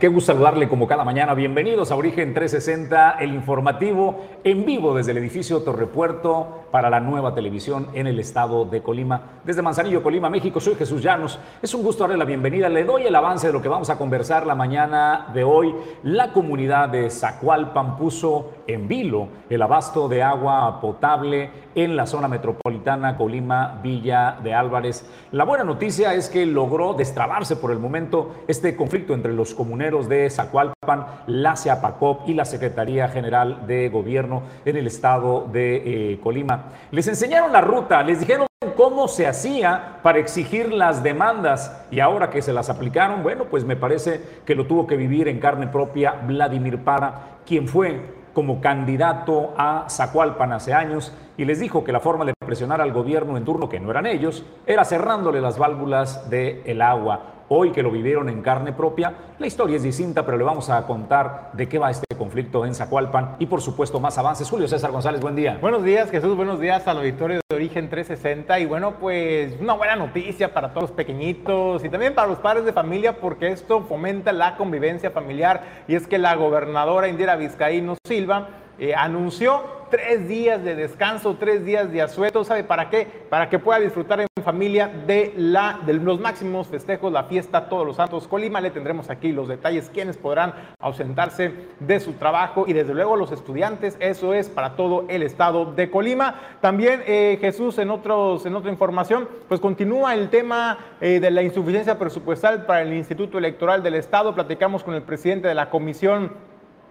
Qué gusto saludarle como cada mañana. Bienvenidos a Origen 360, el informativo en vivo desde el edificio Torrepuerto para la nueva televisión en el estado de Colima. Desde Manzanillo, Colima, México, soy Jesús Llanos. Es un gusto darle la bienvenida. Le doy el avance de lo que vamos a conversar la mañana de hoy. La comunidad de Zacualpan puso en vilo el abasto de agua potable en la zona metropolitana Colima, Villa de Álvarez. La buena noticia es que logró destrabarse por el momento este conflicto entre los comuneros de Zacualpan, la CEAPACOP y la Secretaría General de Gobierno en el estado de eh, Colima. Les enseñaron la ruta, les dijeron cómo se hacía para exigir las demandas y ahora que se las aplicaron, bueno, pues me parece que lo tuvo que vivir en carne propia Vladimir Para, quien fue como candidato a Zacualpan hace años y les dijo que la forma de presionar al gobierno en turno, que no eran ellos, era cerrándole las válvulas del agua. Hoy que lo vivieron en carne propia, la historia es distinta, pero le vamos a contar de qué va este conflicto en Zacualpan y por supuesto más avances. Julio César González, buen día. Buenos días Jesús, buenos días al auditorio de Origen 360 y bueno, pues una buena noticia para todos los pequeñitos y también para los padres de familia porque esto fomenta la convivencia familiar y es que la gobernadora Indira Vizcaíno Silva eh, anunció tres días de descanso, tres días de asueto, ¿sabe para qué? Para que pueda disfrutar en familia de, la, de los máximos festejos, la fiesta Todos los Santos Colima. Le tendremos aquí los detalles, quienes podrán ausentarse de su trabajo y desde luego los estudiantes, eso es para todo el estado de Colima. También eh, Jesús, en, otros, en otra información, pues continúa el tema eh, de la insuficiencia presupuestal para el Instituto Electoral del Estado. Platicamos con el presidente de la Comisión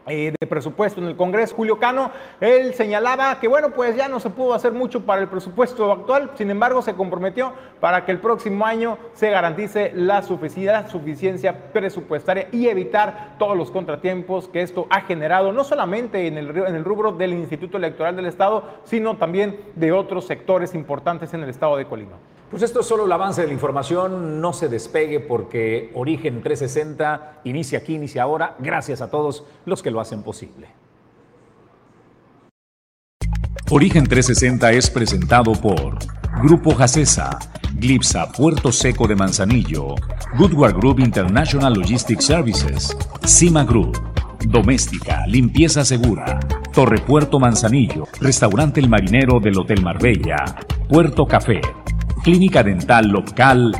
eh, de presupuesto en el Congreso, Julio Cano, él señalaba que bueno, pues ya no se pudo hacer mucho para el presupuesto actual, sin embargo se comprometió para que el próximo año se garantice la suficiencia presupuestaria y evitar todos los contratiempos que esto ha generado, no solamente en el, en el rubro del Instituto Electoral del Estado, sino también de otros sectores importantes en el Estado de Colima. Pues esto es solo el avance de la información, no se despegue porque Origen 360 inicia aquí, inicia ahora, gracias a todos los que lo hacen posible. Origen 360 es presentado por Grupo Jacesa, Glipsa Puerto Seco de Manzanillo, Goodward Group International Logistics Services, Cima Group, Doméstica, Limpieza Segura, Torre Puerto Manzanillo, Restaurante El Marinero del Hotel Marbella, Puerto Café, Clínica Dental Local.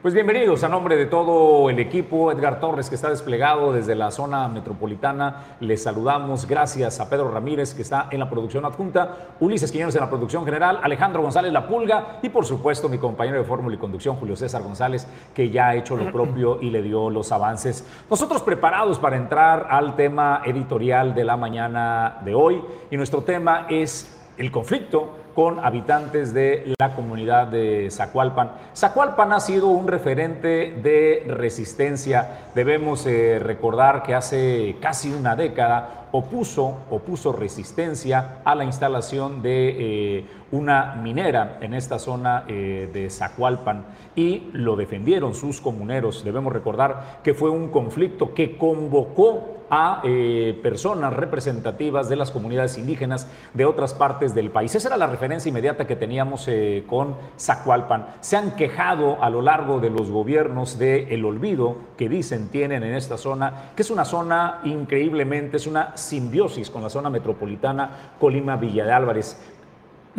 Pues bienvenidos a nombre de todo el equipo, Edgar Torres que está desplegado desde la zona metropolitana. Les saludamos. Gracias a Pedro Ramírez que está en la producción adjunta, Ulises Quiñones en la producción general, Alejandro González La Pulga. Y por supuesto mi compañero de fórmula y conducción Julio César González que ya ha hecho lo propio y le dio los avances. Nosotros preparados para entrar al tema editorial de la mañana de hoy. Y nuestro tema es el conflicto con habitantes de la comunidad de Zacualpan. Zacualpan ha sido un referente de resistencia. Debemos eh, recordar que hace casi una década opuso, opuso resistencia a la instalación de eh, una minera en esta zona eh, de Zacualpan y lo defendieron sus comuneros. Debemos recordar que fue un conflicto que convocó a eh, personas representativas de las comunidades indígenas de otras partes del país. Esa era la referencia inmediata que teníamos eh, con Zacualpan. Se han quejado a lo largo de los gobiernos del el olvido que dicen tienen en esta zona, que es una zona increíblemente, es una simbiosis con la zona metropolitana Colima-Villa de Álvarez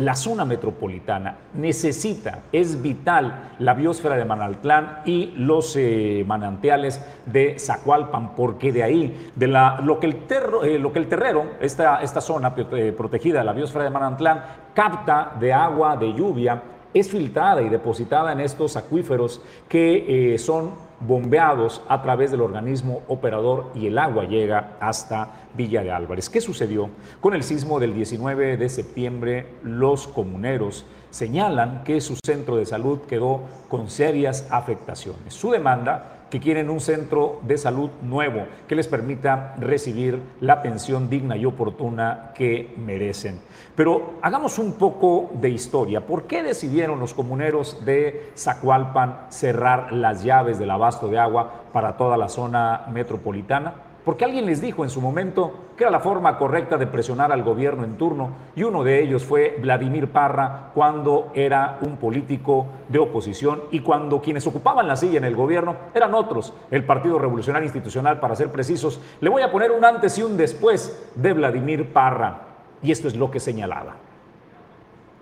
la zona metropolitana necesita, es vital la biosfera de Manaltlán y los eh, manantiales de Zacualpan, porque de ahí, de la, lo, que el eh, lo que el terrero, esta, esta zona eh, protegida la biosfera de Manantlán, capta de agua, de lluvia, es filtrada y depositada en estos acuíferos que son bombeados a través del organismo operador y el agua llega hasta Villa de Álvarez. ¿Qué sucedió? Con el sismo del 19 de septiembre, los comuneros señalan que su centro de salud quedó con serias afectaciones. Su demanda que quieren un centro de salud nuevo que les permita recibir la pensión digna y oportuna que merecen. Pero hagamos un poco de historia. ¿Por qué decidieron los comuneros de Zacualpan cerrar las llaves del abasto de agua para toda la zona metropolitana? Porque alguien les dijo en su momento que era la forma correcta de presionar al gobierno en turno y uno de ellos fue Vladimir Parra cuando era un político de oposición y cuando quienes ocupaban la silla en el gobierno eran otros, el Partido Revolucionario Institucional para ser precisos. Le voy a poner un antes y un después de Vladimir Parra y esto es lo que señalaba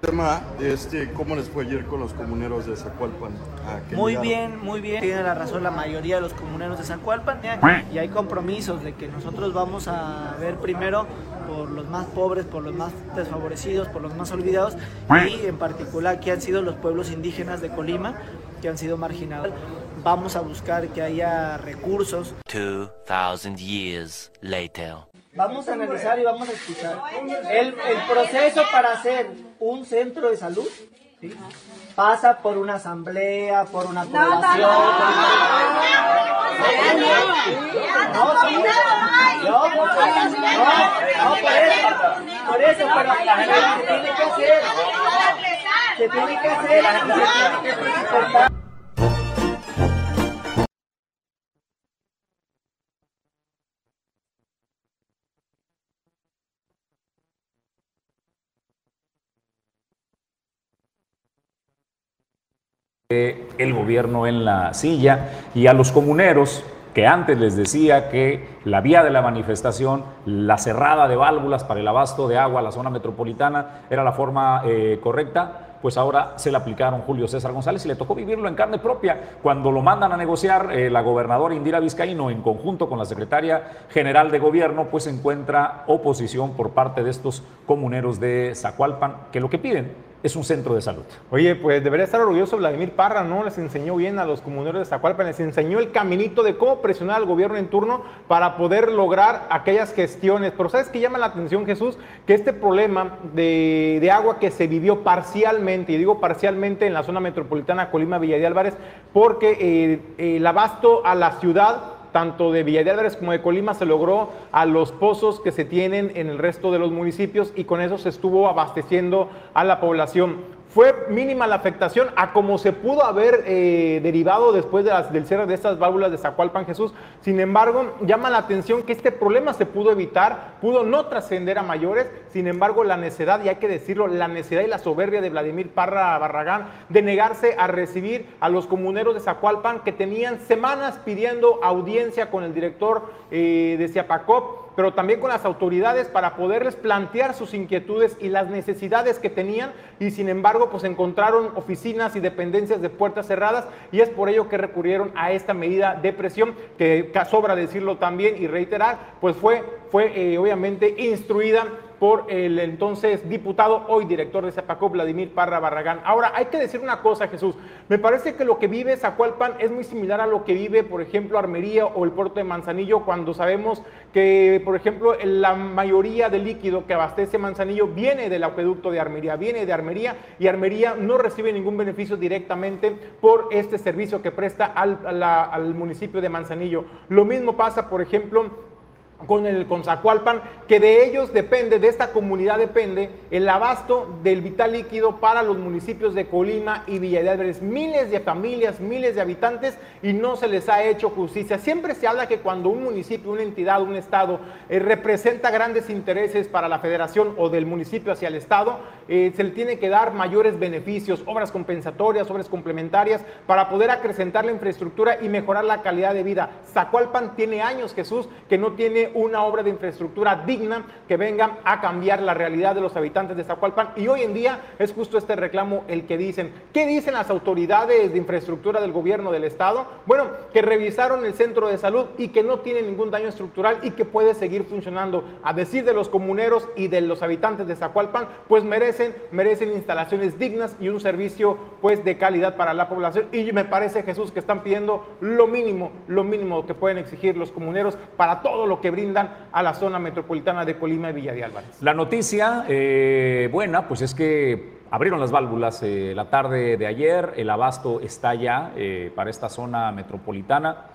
tema este, cómo les fue ayer con los comuneros de Zacualpan. Muy bien, muy bien. Tiene la razón la mayoría de los comuneros de Zacualpan y hay compromisos de que nosotros vamos a ver primero por los más pobres, por los más desfavorecidos, por los más olvidados y en particular que han sido los pueblos indígenas de Colima que han sido marginados. Vamos a buscar que haya recursos. 2000 years later. Vamos a analizar y vamos a escuchar. El, el proceso para hacer un centro de salud pasa por una asamblea, por una población. No, no, no, por eso, por eso, pero se tiene que hacer, se tiene que hacer, se tiene que presentar. El gobierno en la silla y a los comuneros que antes les decía que la vía de la manifestación, la cerrada de válvulas para el abasto de agua a la zona metropolitana era la forma eh, correcta, pues ahora se le aplicaron Julio César González y le tocó vivirlo en carne propia. Cuando lo mandan a negociar, eh, la gobernadora Indira Vizcaíno, en conjunto con la secretaria general de gobierno, pues encuentra oposición por parte de estos comuneros de Zacualpan, que lo que piden es un centro de salud. Oye, pues debería estar orgulloso Vladimir Parra, ¿no? Les enseñó bien a los comuneros de Zacualpan, les enseñó el caminito de cómo presionar al gobierno en turno para poder lograr aquellas gestiones. Pero ¿sabes qué llama la atención, Jesús? Que este problema de, agua que se vivió parcialmente, y digo parcialmente en la zona metropolitana Colima, Villa de Álvarez, porque eh, el abasto a la ciudad tanto de Villa como de Colima se logró a los pozos que se tienen en el resto de los municipios y con eso se estuvo abasteciendo a la población. Fue mínima la afectación a como se pudo haber eh, derivado después de las, del cierre de estas válvulas de Zacualpan Jesús. Sin embargo, llama la atención que este problema se pudo evitar, pudo no trascender a mayores. Sin embargo, la necedad, y hay que decirlo, la necedad y la soberbia de Vladimir Parra Barragán de negarse a recibir a los comuneros de Zacualpan que tenían semanas pidiendo audiencia con el director eh, de Ciapacop pero también con las autoridades para poderles plantear sus inquietudes y las necesidades que tenían y sin embargo pues encontraron oficinas y dependencias de puertas cerradas y es por ello que recurrieron a esta medida de presión que sobra decirlo también y reiterar pues fue, fue eh, obviamente instruida por el entonces diputado, hoy director de Zapacop, Vladimir Parra Barragán. Ahora, hay que decir una cosa, Jesús. Me parece que lo que vive Zacualpan es muy similar a lo que vive, por ejemplo, Armería o el puerto de Manzanillo, cuando sabemos que, por ejemplo, la mayoría del líquido que abastece Manzanillo viene del acueducto de Armería, viene de Armería y Armería no recibe ningún beneficio directamente por este servicio que presta al, al municipio de Manzanillo. Lo mismo pasa, por ejemplo, con el Zacualpan, que de ellos depende, de esta comunidad depende el abasto del vital líquido para los municipios de Colima y Villa de Álvarez. Miles de familias, miles de habitantes y no se les ha hecho justicia. Siempre se habla que cuando un municipio, una entidad, un estado eh, representa grandes intereses para la federación o del municipio hacia el estado, eh, se le tiene que dar mayores beneficios, obras compensatorias, obras complementarias para poder acrecentar la infraestructura y mejorar la calidad de vida. Zacualpan tiene años, Jesús, que no tiene una obra de infraestructura digna que venga a cambiar la realidad de los habitantes de Zacualpan. Y hoy en día es justo este reclamo el que dicen. ¿Qué dicen las autoridades de infraestructura del gobierno del estado? Bueno, que revisaron el centro de salud y que no tiene ningún daño estructural y que puede seguir funcionando. A decir de los comuneros y de los habitantes de Zacualpan, pues merecen, merecen instalaciones dignas y un servicio pues de calidad para la población. Y me parece, Jesús, que están pidiendo lo mínimo, lo mínimo que pueden exigir los comuneros para todo lo que brindan a la zona metropolitana de Colima y Villa de Álvarez. La noticia eh, buena, pues es que abrieron las válvulas eh, la tarde de ayer, el abasto está ya eh, para esta zona metropolitana.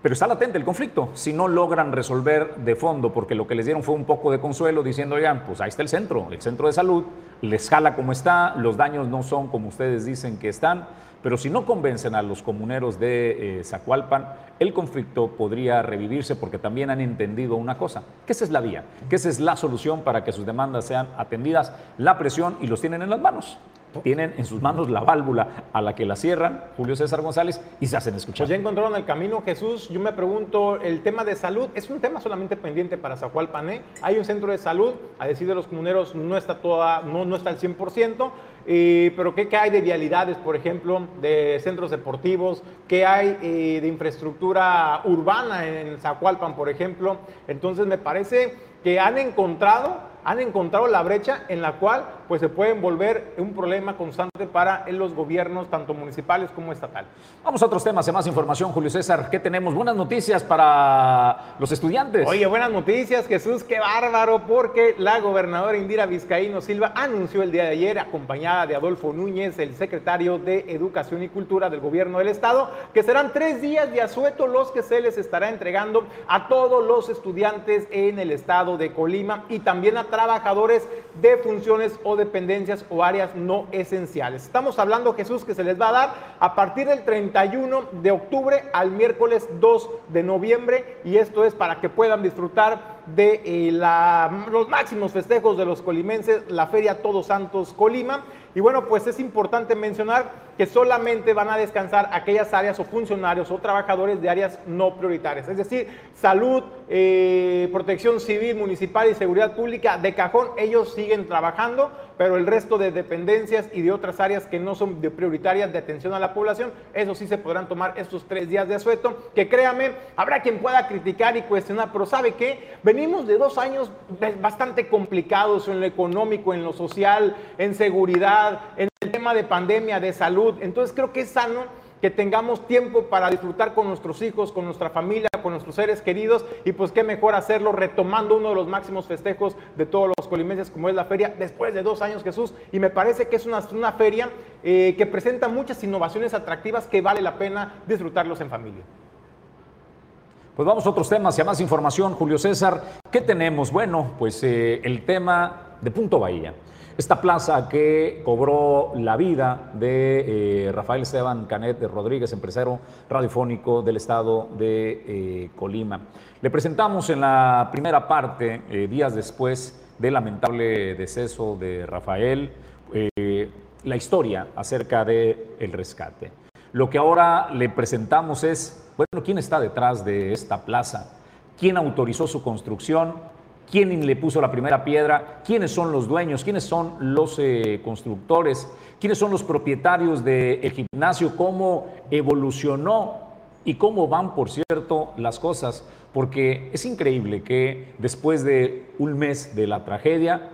Pero está latente el conflicto si no logran resolver de fondo, porque lo que les dieron fue un poco de consuelo diciendo, oigan, pues ahí está el centro, el centro de salud, les jala como está, los daños no son como ustedes dicen que están, Pero si no convencen a los comuneros de eh, Zacualpan, el conflicto podría revivirse porque también han entendido una cosa, que es la vía, que es la solución para que sus demandas sean atendidas, la presión y los tienen en las manos tienen en sus manos la válvula a la que la cierran, Julio César González, y se hacen escuchar. Pues ya encontraron el camino, Jesús. Yo me pregunto, el tema de salud es un tema solamente pendiente para Zacualpan. ¿eh? Hay un centro de salud, a decir de los comuneros, no está, toda, no, no está al 100%. Pero ¿qué, hay de vialidades, por ejemplo, de centros deportivos? ¿Qué hay eh, de infraestructura urbana en Zacualpan, por ejemplo? Entonces me parece que han encontrado han encontrado la brecha en la cual pues se pueden volver un problema constante para los gobiernos tanto municipales como estatales. Vamos a otros temas, de más información, Julio César. ¿Qué tenemos? Buenas noticias para los estudiantes. Oye, buenas noticias, Jesús, qué bárbaro, porque la gobernadora Indira Vizcaíno Silva anunció el día de ayer, acompañada de Adolfo Núñez, el secretario de Educación y Cultura del gobierno del estado, que serán tres días de asueto los que se les estará entregando a todos los estudiantes en el estado de Colima y también a trabajadores de funciones o dependencias o áreas no esenciales. Estamos hablando, Jesús, que se les va a dar a partir del 31 de octubre al miércoles 2 de noviembre y esto es para que puedan disfrutar de eh, los máximos festejos de los colimenses, la Feria Todos Santos Colima. Y bueno, pues es importante mencionar que solamente van a descansar aquellas áreas o funcionarios o trabajadores de áreas no prioritarias, es decir, salud, eh, protección civil, municipal y seguridad pública de cajón, ellos siguen trabajando, pero el resto de dependencias y de otras áreas que no son de prioritarias de atención a la población, eso sí se podrán tomar estos tres días de asueto, que créame, habrá quien pueda criticar y cuestionar, pero ¿sabe qué? Venimos de dos años bastante complicados en lo económico, en lo social, en seguridad, en el tema de pandemia, de salud, entonces creo que es sano que tengamos tiempo para disfrutar con nuestros hijos, con nuestra familia, con nuestros seres queridos y pues qué mejor hacerlo retomando uno de los máximos festejos de todos los colimenses como es la feria después de dos años Jesús y me parece que es una, una feria eh, que presenta muchas innovaciones atractivas que vale la pena disfrutarlos en familia. Pues vamos a otros temas y a más información, Julio César. ¿Qué tenemos? Bueno, pues eh, el tema de Punto Bahía. Esta plaza que cobró la vida de eh, Rafael Esteban Canet Rodríguez, empresario radiofónico del estado de Colima. Le presentamos en la primera parte, días después del lamentable deceso de Rafael, la historia acerca del el rescate. Lo que ahora le presentamos es, bueno, ¿quién está detrás de esta plaza? ¿Quién autorizó su construcción? quién le puso la primera piedra, quiénes son los dueños, quiénes son los eh, constructores, quiénes son los propietarios del gimnasio, cómo evolucionó y cómo van, por cierto, las cosas. Porque es increíble que después de un mes de la tragedia,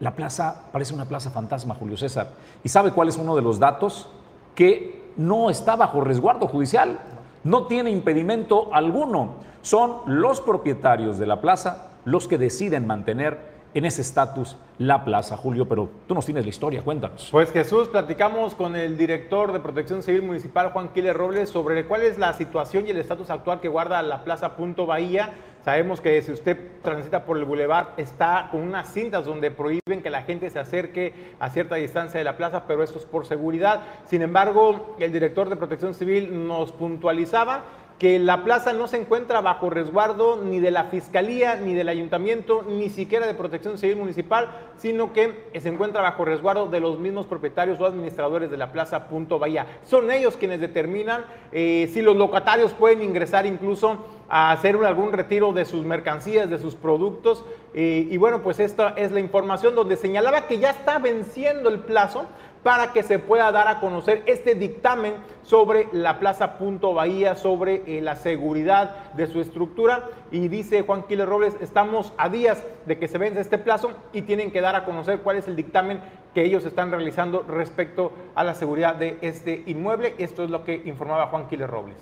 la plaza parece una plaza fantasma, Julio César. ¿Y sabe cuál es uno de los datos? Que no está bajo resguardo judicial, no tiene impedimento alguno. Son los propietarios de la plaza los que deciden mantener en ese estatus la plaza, Julio, pero tú nos tienes la historia, cuéntanos. Pues Jesús, platicamos con el director de Protección Civil Municipal, Juan Quiles Robles, sobre cuál es la situación y el estatus actual que guarda la Plaza Punto Bahía. Sabemos que si usted transita por el bulevar está con unas cintas donde prohíben que la gente se acerque a cierta distancia de la plaza, pero esto es por seguridad. Sin embargo, el director de Protección Civil nos puntualizaba que la plaza no se encuentra bajo resguardo ni de la Fiscalía, ni del Ayuntamiento, ni siquiera de Protección Civil Municipal, sino que se encuentra bajo resguardo de los mismos propietarios o administradores de la plaza Punto Bahía. Son ellos quienes determinan eh, si los locatarios pueden ingresar incluso a hacer algún retiro de sus mercancías, de sus productos. Eh, y bueno, pues esta es la información donde señalaba que ya está venciendo el plazo para que se pueda dar a conocer este dictamen sobre la Plaza Punto Bahía, sobre eh, la seguridad de su estructura. Y dice Juan Quiles Robles, estamos a días de que se vence este plazo y tienen que dar a conocer cuál es el dictamen que ellos están realizando respecto a la seguridad de este inmueble. Esto es lo que informaba Juan Quiles Robles.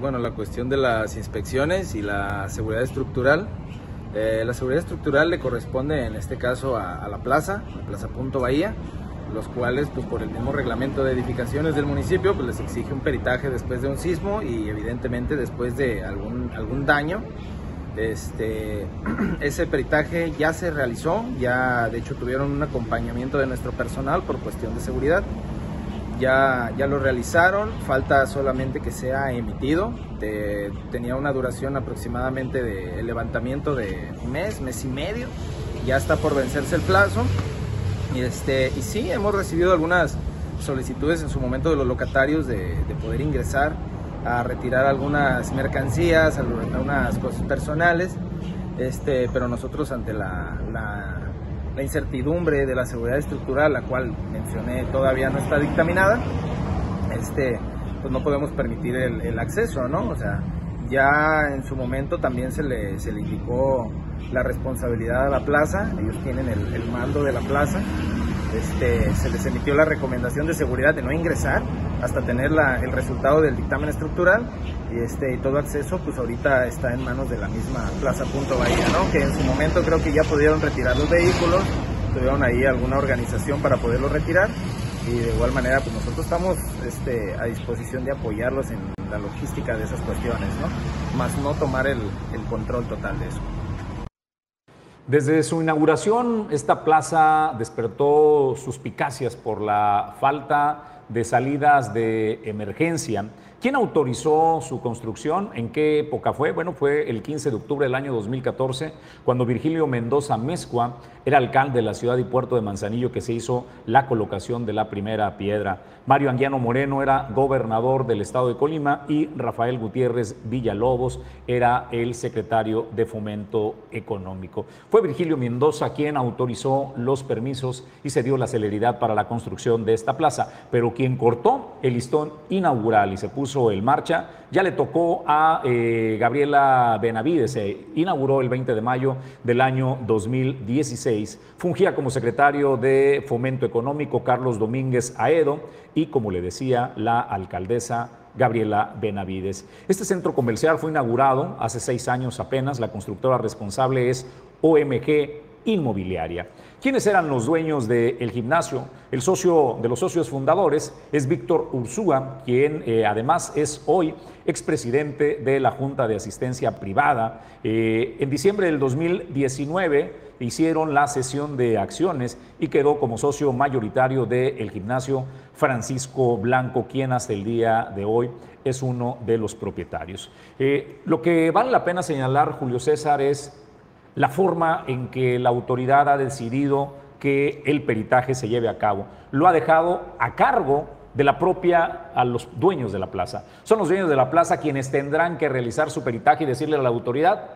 Bueno, la cuestión de las inspecciones y la seguridad estructural. Eh, la seguridad estructural le corresponde en este caso a, a la plaza, la Plaza Punto Bahía los cuales pues por el mismo reglamento de edificaciones del municipio pues les exige un peritaje después de un sismo y evidentemente después de algún, algún daño. Este, ese peritaje ya se realizó, ya de hecho tuvieron un acompañamiento de nuestro personal por cuestión de seguridad. ya, ya lo realizaron, falta solamente que sea emitido. tenía una duración aproximadamente de levantamiento de un mes, mes y medio. Ya está por vencerse el plazo. Y, este, y sí, hemos recibido algunas solicitudes en su momento de los locatarios de, poder ingresar a retirar algunas mercancías, algunas cosas personales. Este, pero nosotros ante la la incertidumbre de la seguridad estructural, la cual mencioné todavía no está dictaminada, este, pues no podemos permitir el, acceso, ¿no? O sea, ya en su momento también se le, se le indicó la responsabilidad a la plaza, ellos tienen el, mando de la plaza, este, se les emitió la recomendación de seguridad de no ingresar hasta tener el resultado del dictamen estructural y, este, todo acceso pues ahorita está en manos de la misma Plaza Punto Bahía, que en su momento creo que ya pudieron retirar los vehículos, tuvieron ahí alguna organización para poderlos retirar y de igual manera pues nosotros estamos este, a disposición de apoyarlos en la logística de esas cuestiones, ¿no? más no tomar el control total de eso. Desde su inauguración, esta plaza despertó suspicacias por la falta de salidas de emergencia ¿Quién autorizó su construcción? ¿En qué época fue? Bueno, fue el 15 de octubre del año 2014, cuando Virgilio Mendoza Mezcua era alcalde de la ciudad y puerto de Manzanillo, que se hizo la colocación de la primera piedra. Mario Anguiano Moreno era gobernador del estado de Colima y Rafael Gutiérrez Villalobos era el secretario de Fomento Económico. Fue Virgilio Mendoza quien autorizó los permisos y se dio la celeridad para la construcción de esta plaza, pero quien cortó el listón inaugural y se puso el marcha. Ya le tocó a eh, Gabriela Benavides, se inauguró el 20 de mayo del año 2016. Fungía como secretario de Fomento Económico Carlos Domínguez Aedo y, como le decía, la alcaldesa Gabriela Benavides. Este centro comercial fue inaugurado hace seis años apenas. La constructora responsable es OMG Inmobiliaria. ¿Quiénes eran los dueños del gimnasio? El socio de los socios fundadores es Víctor Ursúa, quien eh, además es hoy expresidente de la Junta de Asistencia Privada. Eh, en diciembre del 2019 hicieron la sesión de acciones y quedó como socio mayoritario del gimnasio Francisco Blanco, quien hasta el día de hoy es uno de los propietarios. Eh, lo que vale la pena señalar, Julio César, es la forma en que la autoridad ha decidido que el peritaje se lleve a cabo. Lo ha dejado a cargo de la propia, a los dueños de la plaza. Son los dueños de la plaza quienes tendrán que realizar su peritaje y decirle a la autoridad,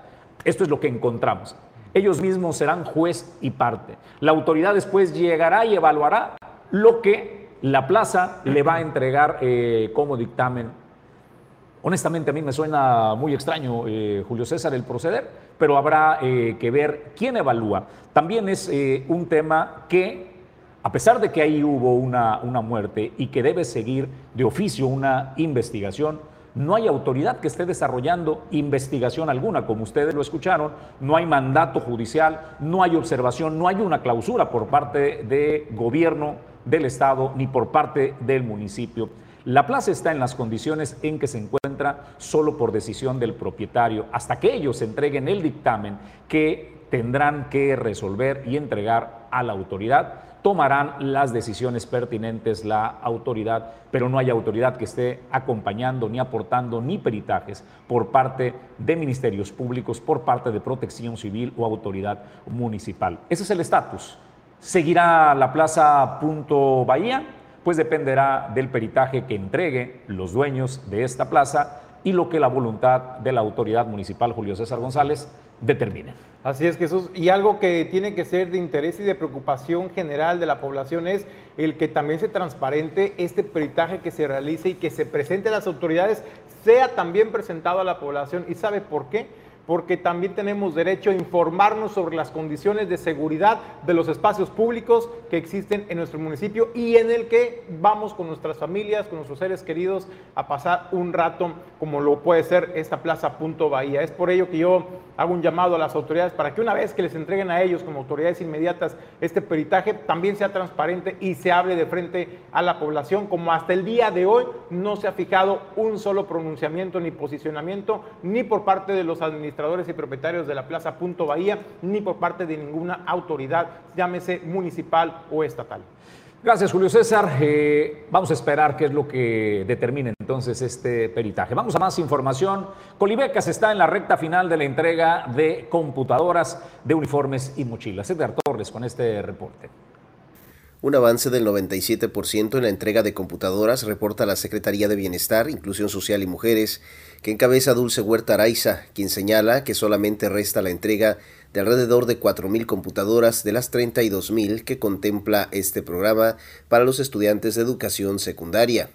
esto es lo que encontramos. Ellos mismos serán juez y parte. La autoridad después llegará y evaluará lo que la plaza le va a entregar eh, como dictamen Honestamente a mí me suena muy extraño, eh, Julio César, el proceder, pero habrá eh, que ver quién evalúa. También es eh, un tema que, a pesar de que ahí hubo una, una muerte y que debe seguir de oficio una investigación, no hay autoridad que esté desarrollando investigación alguna, como ustedes lo escucharon, no hay mandato judicial, no hay observación, no hay una clausura por parte del gobierno del Estado ni por parte del municipio. La plaza está en las condiciones en que se encuentra solo por decisión del propietario, hasta que ellos entreguen el dictamen que tendrán que resolver y entregar a la autoridad. Tomarán las decisiones pertinentes la autoridad, pero no hay autoridad que esté acompañando, ni aportando, ni peritajes por parte de ministerios públicos, por parte de protección civil o autoridad municipal. Ese es el estatus. ¿Seguirá la plaza Punto Bahía? Pues dependerá del peritaje que entregue los dueños de esta plaza y lo que la voluntad de la autoridad municipal Julio César González determine. Así es, Jesús. Y algo que tiene que ser de interés y de preocupación general de la población es el que también se transparente este peritaje que se realice y que se presente a las autoridades, sea también presentado a la población. ¿Y sabe por qué? Porque también tenemos derecho a informarnos sobre las condiciones de seguridad de los espacios públicos que existen en nuestro municipio y en el que vamos con nuestras familias, con nuestros seres queridos a pasar un rato como lo puede ser esta Plaza Punto Bahía. Es por ello que yo hago un llamado a las autoridades para que una vez que les entreguen a ellos como autoridades inmediatas este peritaje, también sea transparente y se hable de frente a la población, como hasta el día de hoy no se ha fijado un solo pronunciamiento ni posicionamiento, ni por parte de los administradores y propietarios de la Plaza Punto Bahía, ni por parte de ninguna autoridad, llámese municipal o estatal. Gracias, Julio César. Eh, vamos a esperar qué es lo que determine entonces este peritaje. Vamos a más información. Colibecas está en la recta final de la entrega de computadoras, de uniformes y mochilas. Edgar Torres con este reporte. Un avance del 97% en la entrega de computadoras reporta la Secretaría de Bienestar, Inclusión Social y Mujeres, que encabeza Dulce Huerta Araiza, quien señala que solamente resta la entrega de alrededor de 4.000 computadoras de las 32.000 que contempla este programa para los estudiantes de educación secundaria.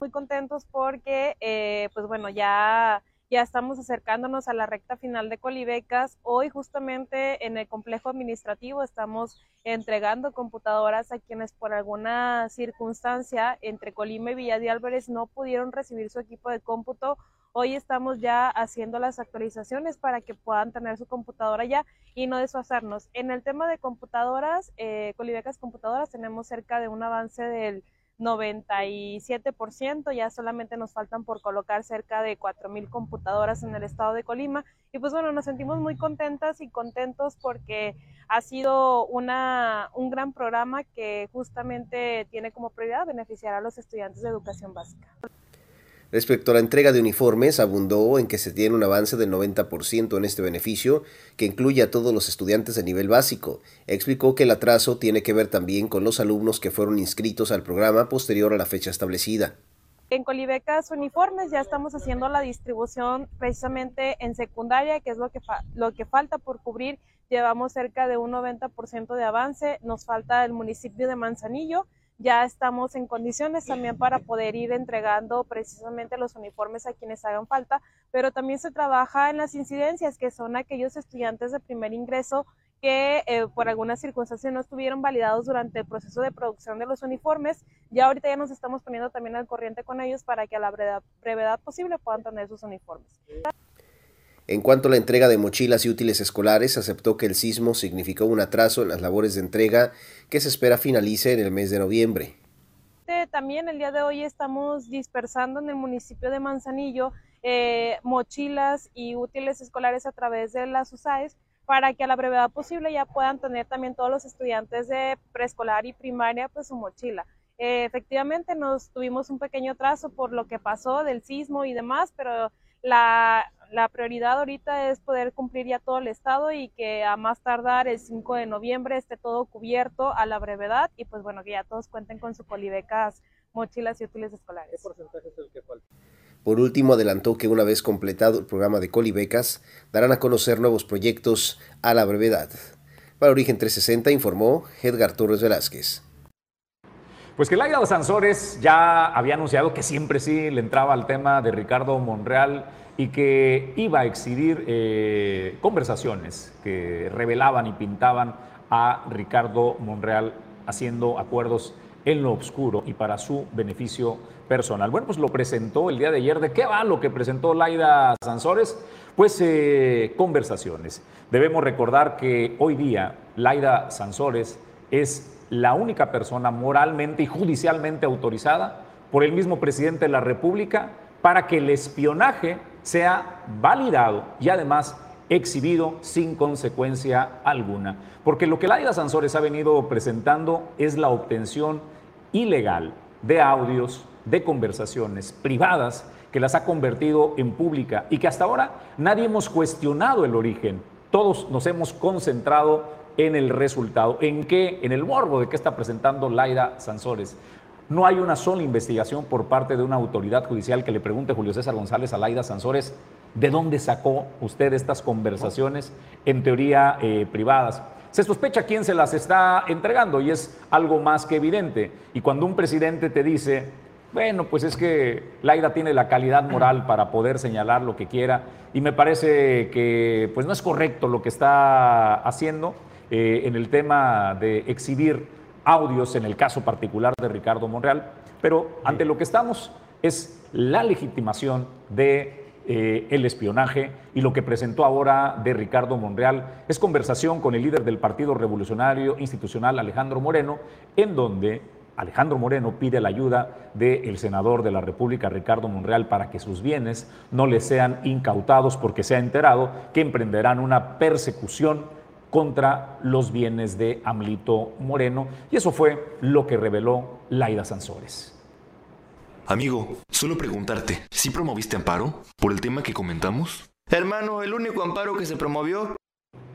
Muy contentos porque, eh, pues bueno, ya ya estamos acercándonos a la recta final de Colibecas. Hoy justamente en el complejo administrativo estamos entregando computadoras a quienes por alguna circunstancia entre Colima y Villa de Álvarez no pudieron recibir su equipo de cómputo Hoy estamos ya haciendo las actualizaciones para que puedan tener su computadora ya y no desfasarnos. En el tema de computadoras, eh, Colibecas Computadoras, tenemos cerca de un avance del 97%, ya solamente nos faltan por colocar cerca de 4.000 computadoras en el estado de Colima. Y pues bueno, nos sentimos muy contentas y contentos porque ha sido una, un gran programa que justamente tiene como prioridad beneficiar a los estudiantes de educación básica. Respecto a la entrega de uniformes, abundó en que se tiene un avance del 90% en este beneficio, que incluye a todos los estudiantes de nivel básico. Explicó que el atraso tiene que ver también con los alumnos que fueron inscritos al programa posterior a la fecha establecida. En Colibecas Uniformes ya estamos haciendo la distribución precisamente en secundaria, que es lo que, lo que falta por cubrir. Llevamos cerca de un 90% de avance. Nos falta el municipio de Manzanillo ya estamos en condiciones también para poder ir entregando precisamente los uniformes a quienes hagan falta, pero también se trabaja en las incidencias, que son aquellos estudiantes de primer ingreso que eh, por alguna circunstancia no estuvieron validados durante el proceso de producción de los uniformes. Ya ahorita ya nos estamos poniendo también al corriente con ellos para que a la brevedad posible puedan tener sus uniformes. En cuanto a la entrega de mochilas y útiles escolares, aceptó que el sismo significó un atraso en las labores de entrega que se espera finalice en el mes de noviembre. También el día de hoy estamos dispersando en el municipio de Manzanillo eh, mochilas y útiles escolares a través de las USAIS para que a la brevedad posible ya puedan tener también todos los estudiantes de preescolar y primaria pues su mochila. Eh, efectivamente nos tuvimos un pequeño atraso por lo que pasó del sismo y demás, pero la, la prioridad ahorita es poder cumplir ya todo el estado y que a más tardar el 5 de noviembre esté todo cubierto a la brevedad y pues bueno, que ya todos cuenten con su colibecas, mochilas y útiles escolares. ¿Qué porcentaje es el que falta? Por último, adelantó que una vez completado el programa de Colibecas, darán a conocer nuevos proyectos a la brevedad. Para Origen 360 informó Edgar Torres Velázquez. Pues que Laida Sansores ya había anunciado que siempre sí le entraba al tema de Ricardo Monreal y que iba a exhibir eh, conversaciones que revelaban y pintaban a Ricardo Monreal haciendo acuerdos en lo oscuro y para su beneficio personal. Bueno, pues lo presentó el día de ayer. ¿De qué va lo que presentó Laida Sansores? Pues eh, conversaciones. Debemos recordar que hoy día Laida Sansores es la única persona moralmente y judicialmente autorizada por el mismo presidente de la República para que el espionaje sea validado y además exhibido sin consecuencia alguna. Porque lo que Laida Sansores ha venido presentando es la obtención ilegal de audios, de conversaciones privadas que las ha convertido en pública y que hasta ahora nadie hemos cuestionado el origen. Todos nos hemos concentrado en el resultado. ¿En qué? En el morbo de qué está presentando Laida Sansores. No hay una sola investigación por parte de una autoridad judicial que le pregunte Julio César González a Laida Sansores de dónde sacó usted estas conversaciones en teoría eh, privadas. Se sospecha quién se las está entregando y es algo más que evidente. Y cuando un presidente te dice, bueno, pues es que Laida tiene la calidad moral para poder señalar lo que quiera y me parece que pues no es correcto lo que está haciendo, eh, en el tema de exhibir audios, en el caso particular de Ricardo Monreal, pero ante lo que estamos es la legitimación de eh, el espionaje y lo que presentó ahora de Ricardo Monreal. Es conversación con el líder del Partido Revolucionario Institucional, Alejandro Moreno, en donde Alejandro Moreno pide la ayuda del senador de la República, Ricardo Monreal, para que sus bienes no le sean incautados porque se ha enterado que emprenderán una persecución contra los bienes de Amlito Moreno. Y eso fue lo que reveló Laida Sansores. Amigo, solo preguntarte, ¿sí promoviste amparo por el tema que comentamos? Hermano, el único amparo que se promovió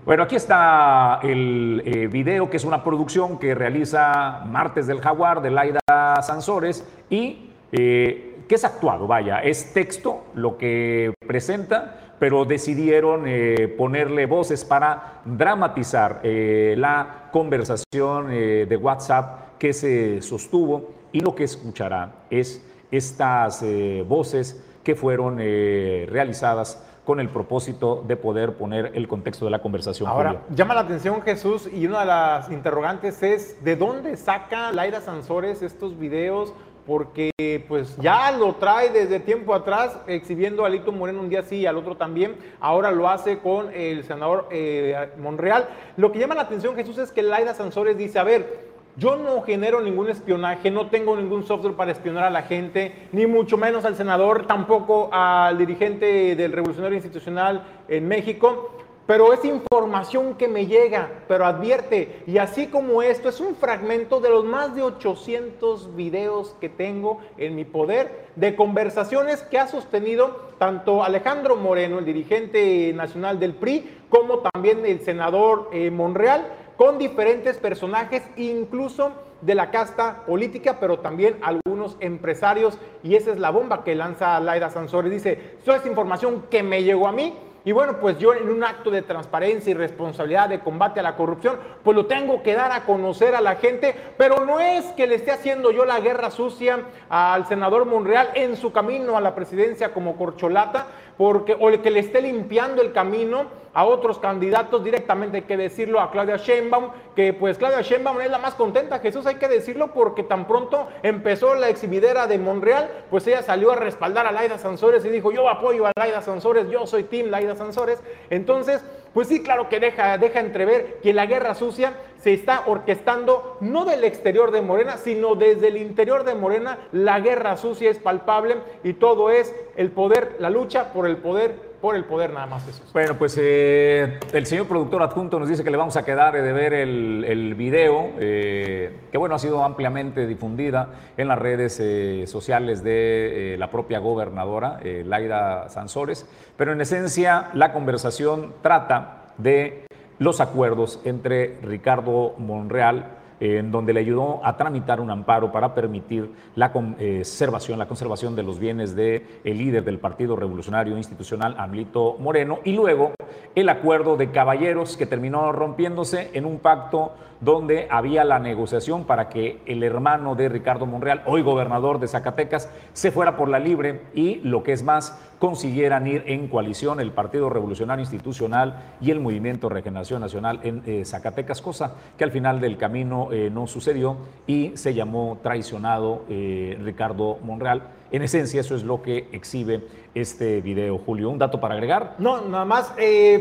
bueno, aquí está el eh, video, que es una producción que realiza Martes del Jaguar de Laida Sansores y eh, que es actuado, vaya, es texto lo que presenta, pero decidieron eh, ponerle voces para dramatizar la conversación de WhatsApp que se sostuvo y lo que escuchará es estas voces que fueron realizadas con el propósito de poder poner el contexto de la conversación. Ahora, llama la atención Jesús y una de las interrogantes es, ¿de dónde saca Laira Sansores estos videos? Porque pues ya lo trae desde tiempo atrás exhibiendo a Lito Moreno un día sí y al otro también. Ahora lo hace con el senador eh, Monreal. Lo que llama la atención Jesús es que Laira Sansores dice, a ver, yo no genero ningún espionaje, no tengo ningún software para espionar a la gente, ni mucho menos al senador, tampoco al dirigente del Revolucionario Institucional en México, pero es información que me llega, pero advierte, y así como esto es un fragmento de los más de 800 videos que tengo en mi poder de conversaciones que ha sostenido tanto Alejandro Moreno, el dirigente nacional del PRI, como también el senador eh, Monreal, con diferentes personajes, incluso de la casta política, pero también algunos empresarios. Y esa es la bomba que lanza Laida Sansores. Dice, esto es información que me llegó a mí. Y bueno, pues yo en un acto de transparencia y responsabilidad de combate a la corrupción, pues lo tengo que dar a conocer a la gente, pero no es que le esté haciendo yo la guerra sucia al senador Monreal en su camino a la presidencia como corcholata, porque o que le esté limpiando el camino a otros candidatos directamente, hay que decirlo a Claudia Sheinbaum, que pues Claudia Sheinbaum es la más contenta, Jesús, hay que decirlo, porque tan pronto empezó la exhibidera de Monreal, pues ella salió a respaldar a Laida Sansores y dijo, yo apoyo a Laida Sansores, yo soy Team Laida Sansores. Entonces, pues sí, claro que deja, deja entrever que la guerra sucia se está orquestando no del exterior de Morena, sino desde el interior de Morena. La guerra sucia es palpable y todo es el poder, la lucha por el poder por el poder nada más eso. Bueno, pues eh, el señor productor adjunto nos dice que le vamos a quedar de ver el, video, eh, que bueno, ha sido ampliamente difundida en las redes eh, sociales de la propia gobernadora, Laida Sansores, pero en esencia la conversación trata de los acuerdos entre Ricardo Monreal, en donde le ayudó a tramitar un amparo para permitir la conservación, la conservación de los bienes del el líder del Partido Revolucionario Institucional, Amlito Moreno, y luego el acuerdo de caballeros que terminó rompiéndose en un pacto donde había la negociación para que el hermano de Ricardo Monreal, hoy gobernador de Zacatecas, se fuera por la libre y lo que es más, consiguieran ir en coalición el Partido Revolucionario Institucional y el Movimiento Regeneración Nacional en eh, Zacatecas, cosa que al final del camino eh, no sucedió y se llamó traicionado eh, Ricardo Monreal. En esencia, eso es lo que exhibe este video, Julio. ¿Un dato para agregar? No, nada más,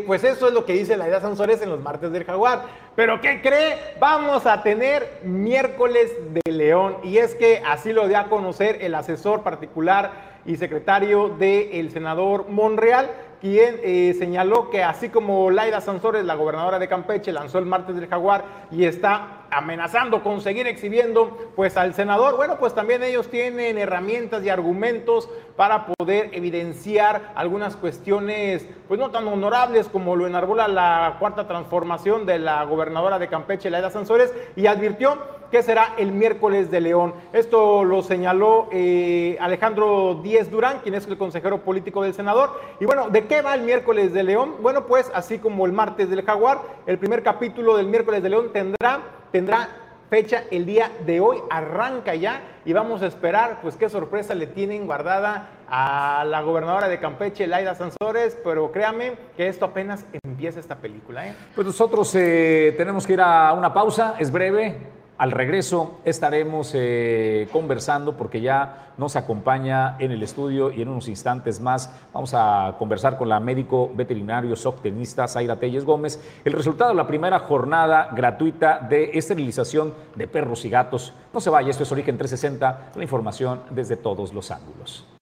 pues eso es lo que dice la idea Sansores en los martes del Jaguar. Pero ¿qué cree? Vamos a tener miércoles de León. Y es que así lo dio a conocer el asesor particular y secretario del senador Monreal, quien eh, señaló que así como Laida Sansores, la gobernadora de Campeche, lanzó el martes del jaguar y está amenazando con seguir exhibiendo pues al senador, bueno, pues también ellos tienen herramientas y argumentos para poder evidenciar algunas cuestiones pues no tan honorables como lo enarbola la cuarta transformación de la gobernadora de Campeche, Laida Sansores, y advirtió que será el miércoles de León. Esto lo señaló eh, Alejandro Díez Durán, quien es el consejero político del senador. Y bueno, ¿de qué va el miércoles de León? Bueno, pues así como el martes del Jaguar, el primer capítulo del miércoles de León tendrá, tendrá fecha el día de hoy, arranca ya y vamos a esperar pues qué sorpresa le tienen guardada a la gobernadora de Campeche, Laida Sansores, pero créame que esto apenas empieza esta película. ¿eh? Pues nosotros eh, tenemos que ir a una pausa, es breve, al regreso estaremos eh, conversando porque ya nos acompaña en el estudio y en unos instantes más vamos a conversar con la médico veterinario zootecnista Zaira Telles Gómez el resultado de la primera jornada gratuita de esterilización de perros y gatos. No se vaya, esto es Origen 360, la información desde todos los ángulos.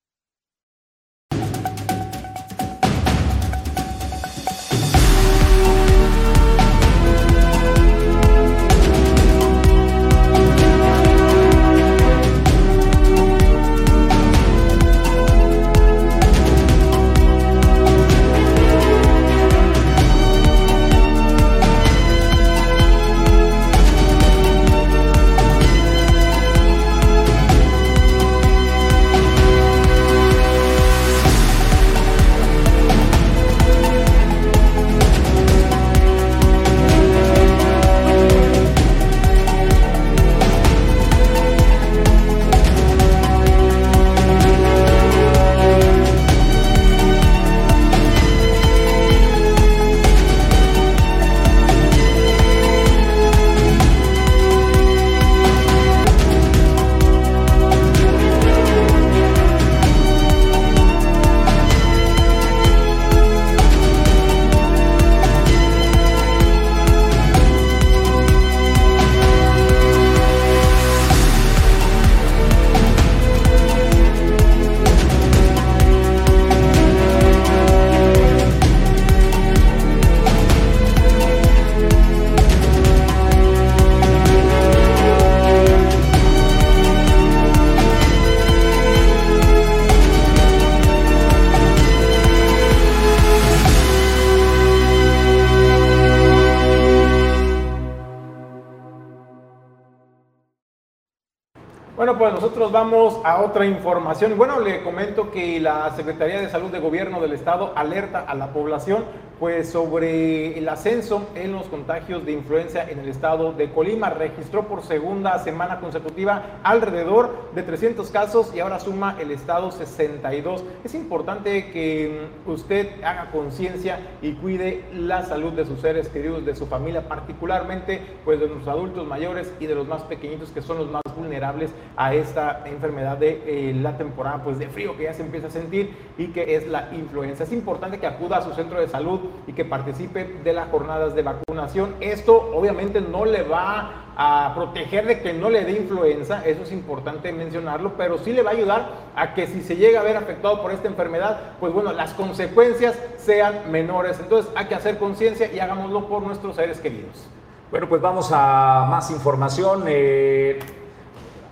Vamos a otra información. Bueno, le comento que la Secretaría de Salud de Gobierno del Estado alerta a la población pues sobre el ascenso en los contagios de influenza en el estado de Colima. Registró por segunda semana consecutiva alrededor de 300 casos y ahora suma el estado 62. Es importante que usted haga conciencia y cuide la salud de sus seres queridos, de su familia, particularmente pues de los adultos mayores y de los más pequeñitos que son los más vulnerables a esta enfermedad de eh, la temporada pues de frío que ya se empieza a sentir y que es la influenza. Es importante que acuda a su centro de salud y que participe de las jornadas de vacunación. Esto obviamente no le va a proteger de que no le dé influenza, eso es importante mencionarlo, pero sí le va a ayudar a que si se llega a ver afectado por esta enfermedad, pues bueno, las consecuencias sean menores. Entonces hay que hacer conciencia y hagámoslo por nuestros seres queridos. Bueno, pues vamos a más información. Eh,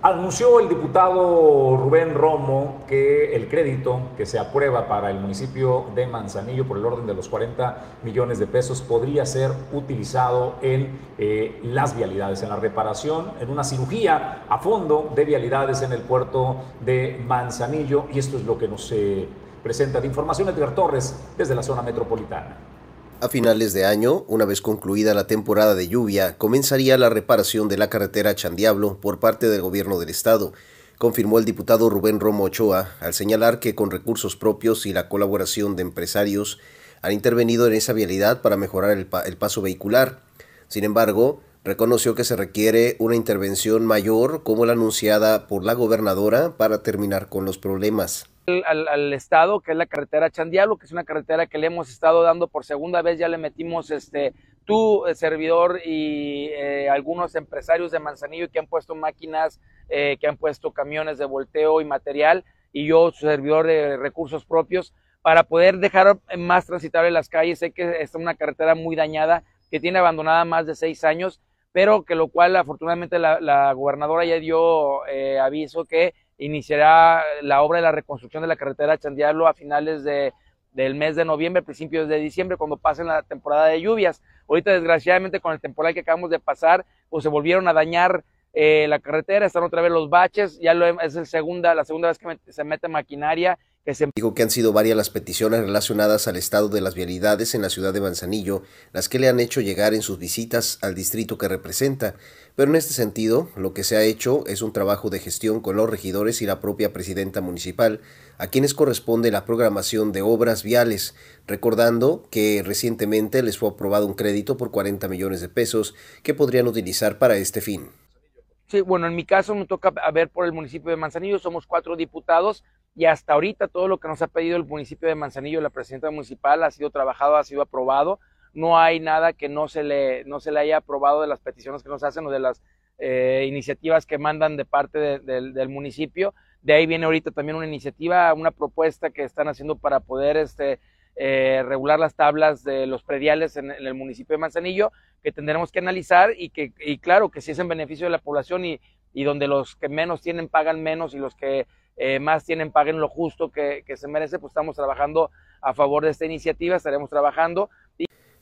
Anunció el diputado Rubén Romo que el crédito que se aprueba para el municipio de Manzanillo por el orden de los 40 millones de pesos podría ser utilizado en eh, las vialidades, en la reparación, en una cirugía a fondo de vialidades en el puerto de Manzanillo. Y esto es lo que nos eh, presenta de información Edgar Torres desde la zona metropolitana. A finales de año, una vez concluida la temporada de lluvia, comenzaría la reparación de la carretera Chandiablo por parte del gobierno del estado, confirmó el diputado Rubén Romo Ochoa al señalar que con recursos propios y la colaboración de empresarios han intervenido en esa vialidad para mejorar el, el paso vehicular. Sin embargo, reconoció que se requiere una intervención mayor como la anunciada por la gobernadora para terminar con los problemas al, estado, que es la carretera Chandiablo, que es una carretera que le hemos estado dando por segunda vez, ya le metimos este tu eh, servidor y eh, algunos empresarios de Manzanillo que han puesto máquinas, eh, que han puesto camiones de volteo y material, y yo, su servidor de recursos propios, para poder dejar más transitable las calles. Sé que es una carretera muy dañada, que tiene abandonada más de seis años, pero que lo cual afortunadamente la, gobernadora ya dio aviso que iniciará la obra de la reconstrucción de la carretera Chandiablo a finales de, del mes de noviembre, principios de diciembre, cuando pasen la temporada de lluvias. Ahorita, desgraciadamente, con el temporal que acabamos de pasar, pues se volvieron a dañar eh, la carretera, están otra vez los baches, ya lo, es el segunda, la segunda vez que se mete maquinaria Dijo que han sido varias las peticiones relacionadas al estado de las vialidades en la ciudad de Manzanillo, las que le han hecho llegar en sus visitas al distrito que representa. Pero en este sentido, lo que se ha hecho es un trabajo de gestión con los regidores y la propia presidenta municipal, a quienes corresponde la programación de obras viales, recordando que recientemente les fue aprobado un crédito por 40 millones de pesos que podrían utilizar para este fin. Sí, bueno, en mi caso me toca ver por el municipio de Manzanillo, somos cuatro diputados y hasta ahorita todo lo que nos ha pedido el municipio de Manzanillo, la presidenta municipal, ha sido trabajado, ha sido aprobado. No hay nada que no se le, no se le haya aprobado de las peticiones que nos hacen o de las eh, iniciativas que mandan de parte del municipio. De ahí viene ahorita también una iniciativa, una propuesta que están haciendo para poder este, eh, regular las tablas de los prediales en, el municipio de Manzanillo, que tendremos que analizar y que, y claro, que si es en beneficio de la población y, y donde los que menos tienen pagan menos y los que eh, más tienen paguen lo justo que, que, se merece, pues estamos trabajando a favor de esta iniciativa, estaremos trabajando.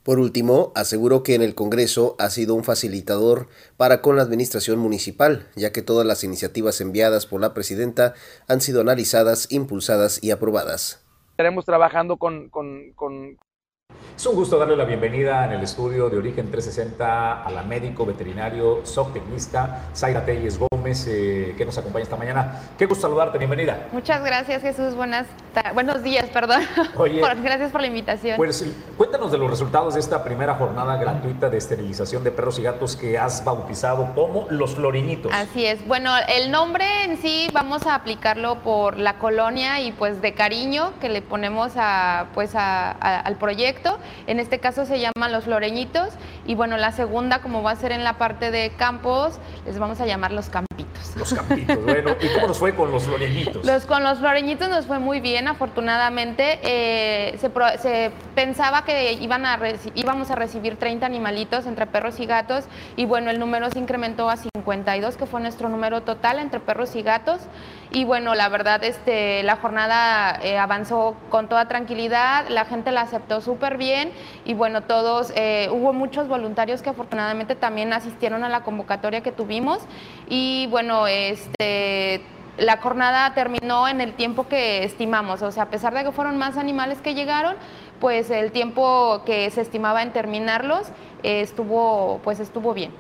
Por último, aseguró que en el Congreso ha sido un facilitador para con la administración municipal, ya que todas las iniciativas enviadas por la presidenta han sido analizadas, impulsadas y aprobadas estaremos trabajando con, con, con, es un gusto darle la bienvenida en el estudio de Origen 360 a la médico veterinario, zootecnista Zaira Telles Gómez, eh, que nos acompaña esta mañana. Qué gusto saludarte, bienvenida. Muchas gracias, Jesús. Buenas buenos días, perdón. gracias por la invitación. Pues cuéntanos de los resultados de esta primera jornada gratuita de esterilización de perros y gatos que has bautizado como los floriñitos. Así es. Bueno, el nombre en sí vamos a aplicarlo por la colonia y pues de cariño que le ponemos a, pues al proyecto. En este caso se llaman los floreñitos y bueno, la segunda, como va a ser en la parte de campos, les vamos a llamar los campitos. Los campitos, bueno. ¿Y cómo nos fue con los floreñitos? Los, con los floreñitos nos fue muy bien, afortunadamente. Eh, se, pensaba que íbamos a recibir 30 animalitos entre perros y gatos y bueno, el número se incrementó a 50 52, que fue nuestro número total entre perros y gatos. Y bueno, la verdad, este, la jornada eh, avanzó con toda tranquilidad, la gente la aceptó súper bien y bueno, todos, eh, hubo muchos voluntarios que afortunadamente también asistieron a la convocatoria que tuvimos y bueno, este la jornada terminó en el tiempo que estimamos, o sea, a pesar de que fueron más animales que llegaron, pues el tiempo que se estimaba en terminarlos estuvo, pues estuvo bien.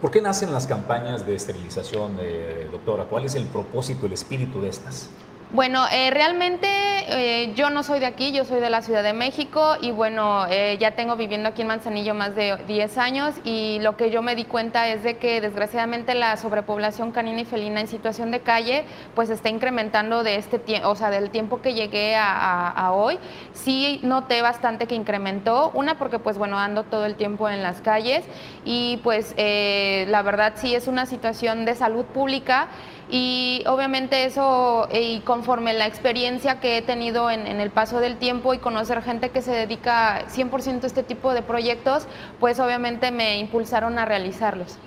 ¿Por qué nacen las campañas de esterilización, eh, doctora? ¿Cuál es el propósito, el espíritu de estas? Bueno, eh, realmente eh, yo no soy de aquí, yo soy de la Ciudad de México y bueno, eh, ya tengo viviendo aquí en Manzanillo más de 10 años y lo que yo me di cuenta es de que desgraciadamente la sobrepoblación canina y felina en situación de calle pues está incrementando de este tiempo, o sea, del tiempo que llegué a, a, hoy. Sí noté bastante que incrementó, una porque pues bueno, ando todo el tiempo en las calles y pues la verdad sí es una situación de salud pública y obviamente eso, y conforme la experiencia que he tenido en, el paso del tiempo y conocer gente que se dedica 100% a este tipo de proyectos, pues obviamente me impulsaron a realizarlos.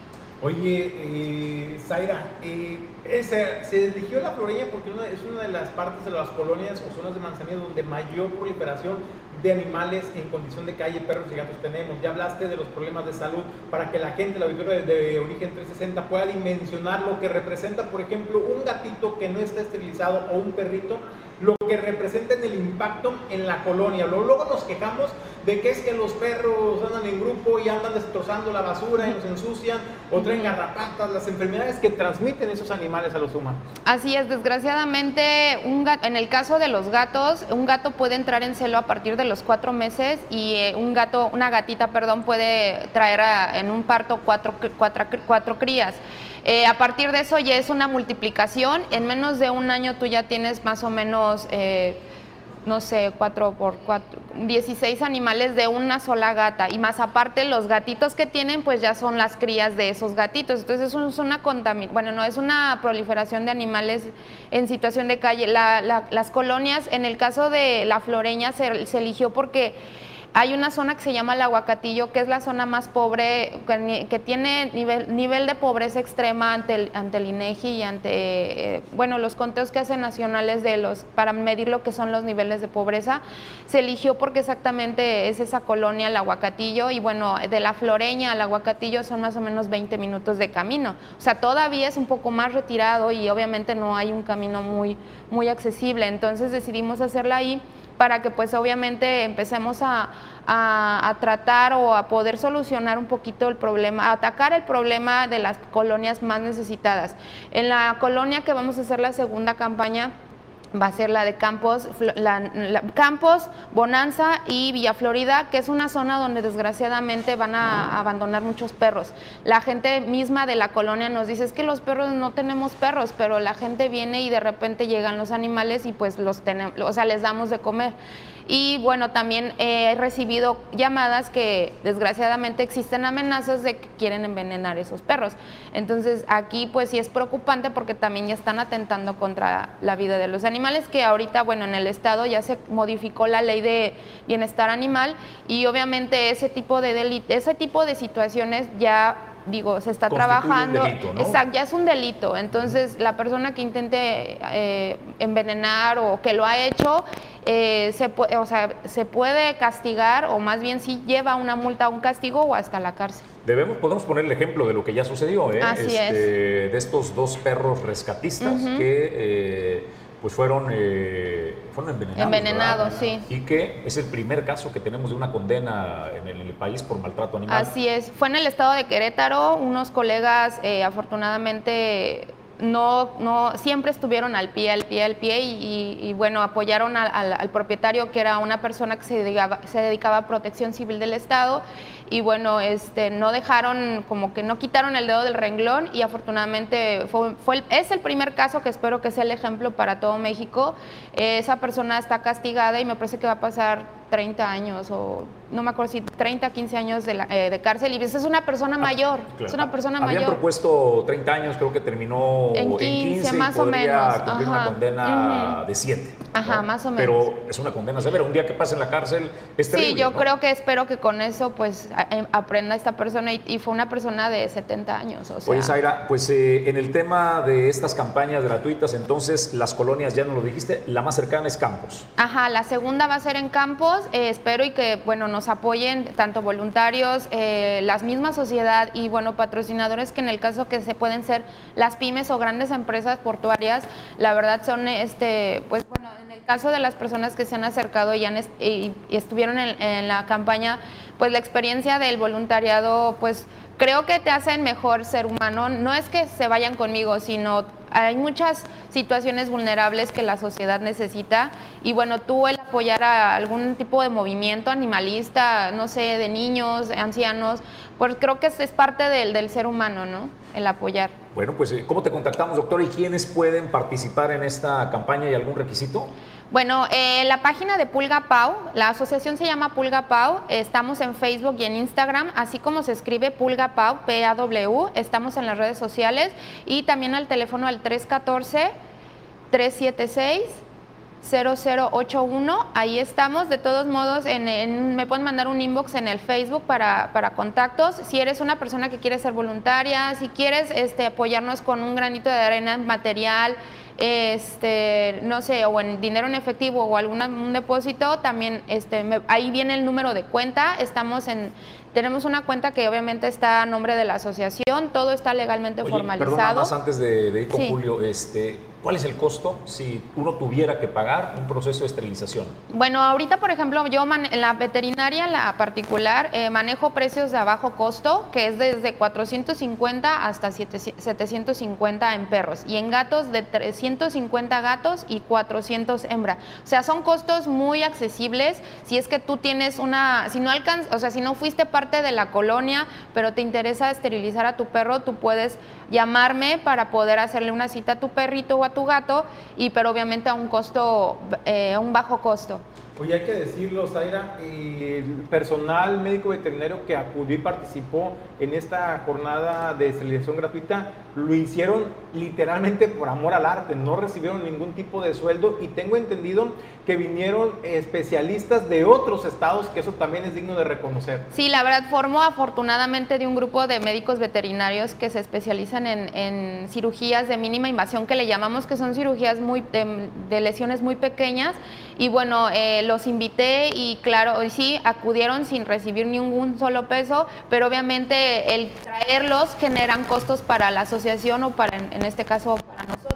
Oye, eh, Zaira, eh, se eligió la Floreña porque es una de las partes de las colonias o zonas de Manzanillo donde mayor proliferación de animales en condición de calle, perros y gatos tenemos. Ya hablaste de los problemas de salud para que la gente, la auditoría de, origen 360 pueda dimensionar lo que representa, por ejemplo, un gatito que no está esterilizado o un perrito lo que representa en el impacto en la colonia. Luego nos quejamos de que es que los perros andan en grupo y andan destrozando la basura y nos ensucian o traen garrapatas, las enfermedades que transmiten esos animales a los humanos. Así es, desgraciadamente, un en el caso de los gatos, un gato puede entrar en celo a partir de los cuatro meses y eh, un gato, una gatita, perdón, puede traer en un parto cuatro, cuatro, cuatro crías. Eh, a partir de eso ya es una multiplicación. En menos de un año tú ya tienes más o menos, eh, no sé, 4 por 4, 16 animales de una sola gata. Y más aparte los gatitos que tienen, pues ya son las crías de esos gatitos. Entonces es una bueno, no es una proliferación de animales en situación de calle. las colonias, en el caso de la floreña, se eligió porque hay una zona que se llama el Aguacatillo, que es la zona más pobre, que tiene nivel, de pobreza extrema ante el, ante el INEGI y ante, eh, bueno, los conteos que hacen nacionales de los, para medir lo que son los niveles de pobreza. Se eligió porque exactamente es esa colonia, el Aguacatillo, y bueno, de la Floreña al Aguacatillo son más o menos 20 minutos de camino. O sea, todavía es un poco más retirado y obviamente no hay un camino muy, muy accesible. Entonces decidimos hacerla ahí para que pues obviamente empecemos a, tratar o a poder solucionar un poquito el problema, a atacar el problema de las colonias más necesitadas. En la colonia que vamos a hacer la segunda campaña, va a ser la de Campos, Campos, Bonanza y Villa Florida, que es una zona donde desgraciadamente van a abandonar muchos perros. La gente misma de la colonia nos dice, es que los perros no tenemos perros, pero la gente viene y de repente llegan los animales y pues los tenemos, o sea, les damos de comer. Y bueno, también he recibido llamadas que desgraciadamente existen amenazas de que quieren envenenar esos perros. Entonces aquí pues sí es preocupante porque también ya están atentando contra la vida de los animales, que ahorita bueno en el estado ya se modificó la ley de bienestar animal y obviamente ese tipo de ese tipo de situaciones ya digo, se está trabajando. Exacto, ya es un delito. Entonces, la persona que intente eh, envenenar o que lo ha hecho, eh, se, puede, o sea, se puede castigar o más bien si lleva una multa, un castigo o hasta la cárcel. Debemos, podemos poner el ejemplo de lo que ya sucedió, ¿eh? Así este, de estos dos perros rescatistas que eh, pues fueron, eh, fueron envenenados. Envenenados, sí. Y que es el primer caso que tenemos de una condena en el, país por maltrato animal. Así es. Fue en el estado de Querétaro. Unos colegas, eh, afortunadamente, no, no, siempre estuvieron al pie, al pie, al pie y, bueno, apoyaron al, propietario que era una persona que se dedicaba, se dedicaba a protección civil del Estado y bueno, este, no dejaron, como que no quitaron el dedo del renglón y afortunadamente fue, fue es el primer caso que espero que sea el ejemplo para todo México. esa persona está castigada y me parece que va a pasar 30 años o no me acuerdo si 30, 15 años de, la- eh, de cárcel y es una persona mayor, Claro. es una persona Habían mayor. propuesto 30 años, creo que terminó En en 15, 15, y más o menos, cumplir una ajá. condena Ujú. de 7. Ajá, más o menos. Pero es una condena severa. Un día que pase en la cárcel es terrible. Sí, yo ¿no? creo que espero que con eso pues em, aprenda esta persona y, y fue una persona de 70 años, o sea, Oye, Zaira, pues eh, en el tema de estas campañas gratuitas, entonces las colonias, ya nos lo dijiste, la más cercana es Campos. Ajá, la segunda va a ser en Campos. Eh, espero y que bueno nos apoyen tanto voluntarios, eh, las mismas sociedad y bueno patrocinadores que en el caso que se pueden ser las pymes o grandes empresas portuarias, la verdad son este pues bueno en el caso de las personas que se han acercado y, y estuvieron en, en la campaña, pues la experiencia del voluntariado pues creo que te hacen mejor ser humano. No es que se vayan conmigo, sino hay muchas situaciones vulnerables que la sociedad necesita y bueno, tú el apoyar a algún tipo de movimiento animalista, no sé, de niños, de ancianos, pues creo que es, parte del, del ser humano, ¿no? El apoyar. Bueno, pues eh, ¿cómo te contactamos, doctor? ¿Y quiénes pueden participar en esta campaña? ¿Y algún requisito? Bueno, eh, la página de Pulga Pau, la asociación se llama Pulga Pau, estamos en Facebook y en Instagram, así como se escribe Pulga Pau, P-A-W, estamos en las redes sociales y también al teléfono al 314-376-0081, ahí estamos, de todos modos, en, me pueden mandar un inbox en el Facebook para, para contactos, si eres una persona que quiere ser voluntaria, si quieres este, apoyarnos con un granito de arena en material, este, no sé, o en dinero en efectivo o algún un depósito, también este, me- ahí viene el número de cuenta. Estamos en, tenemos una cuenta que obviamente está a nombre de la asociación, todo está legalmente Oye, formalizado. más antes de, de ir con Sí. Julio, este, ¿cuál es el costo si uno tuviera que pagar un proceso de esterilización? Bueno, ahorita, por ejemplo, yo en la veterinaria, la particular, eh, manejo precios de bajo costo, que es desde 450 hasta 700 750 en perros, y en gatos de 350 gatos y 400 hembra. O sea, son costos muy accesibles. Si es que tú tienes una, si no alcanzas, o sea, si no fuiste parte de la colonia, pero te interesa esterilizar a tu perro, tú puedes llamarme para poder hacerle una cita a tu perrito o a tu gato, y pero obviamente a un costo, eh, a un bajo costo. Oye, hay que decirlo, Zaira, el personal médico veterinario que acudió y participó en esta jornada de esterilización gratuita lo hicieron literalmente por amor al arte, no recibieron ningún tipo de sueldo y tengo entendido que vinieron especialistas de otros estados, que eso también es digno de reconocer. Sí, la verdad formo afortunadamente de un grupo de médicos veterinarios que se especializan en, cirugías de mínima invasión, que le llamamos que son cirugías muy de, lesiones muy pequeñas. Y bueno, eh, los invité y claro, sí, acudieron sin recibir ningún solo peso, pero obviamente el traerlos generan costos para la o para, en, este caso, para nosotros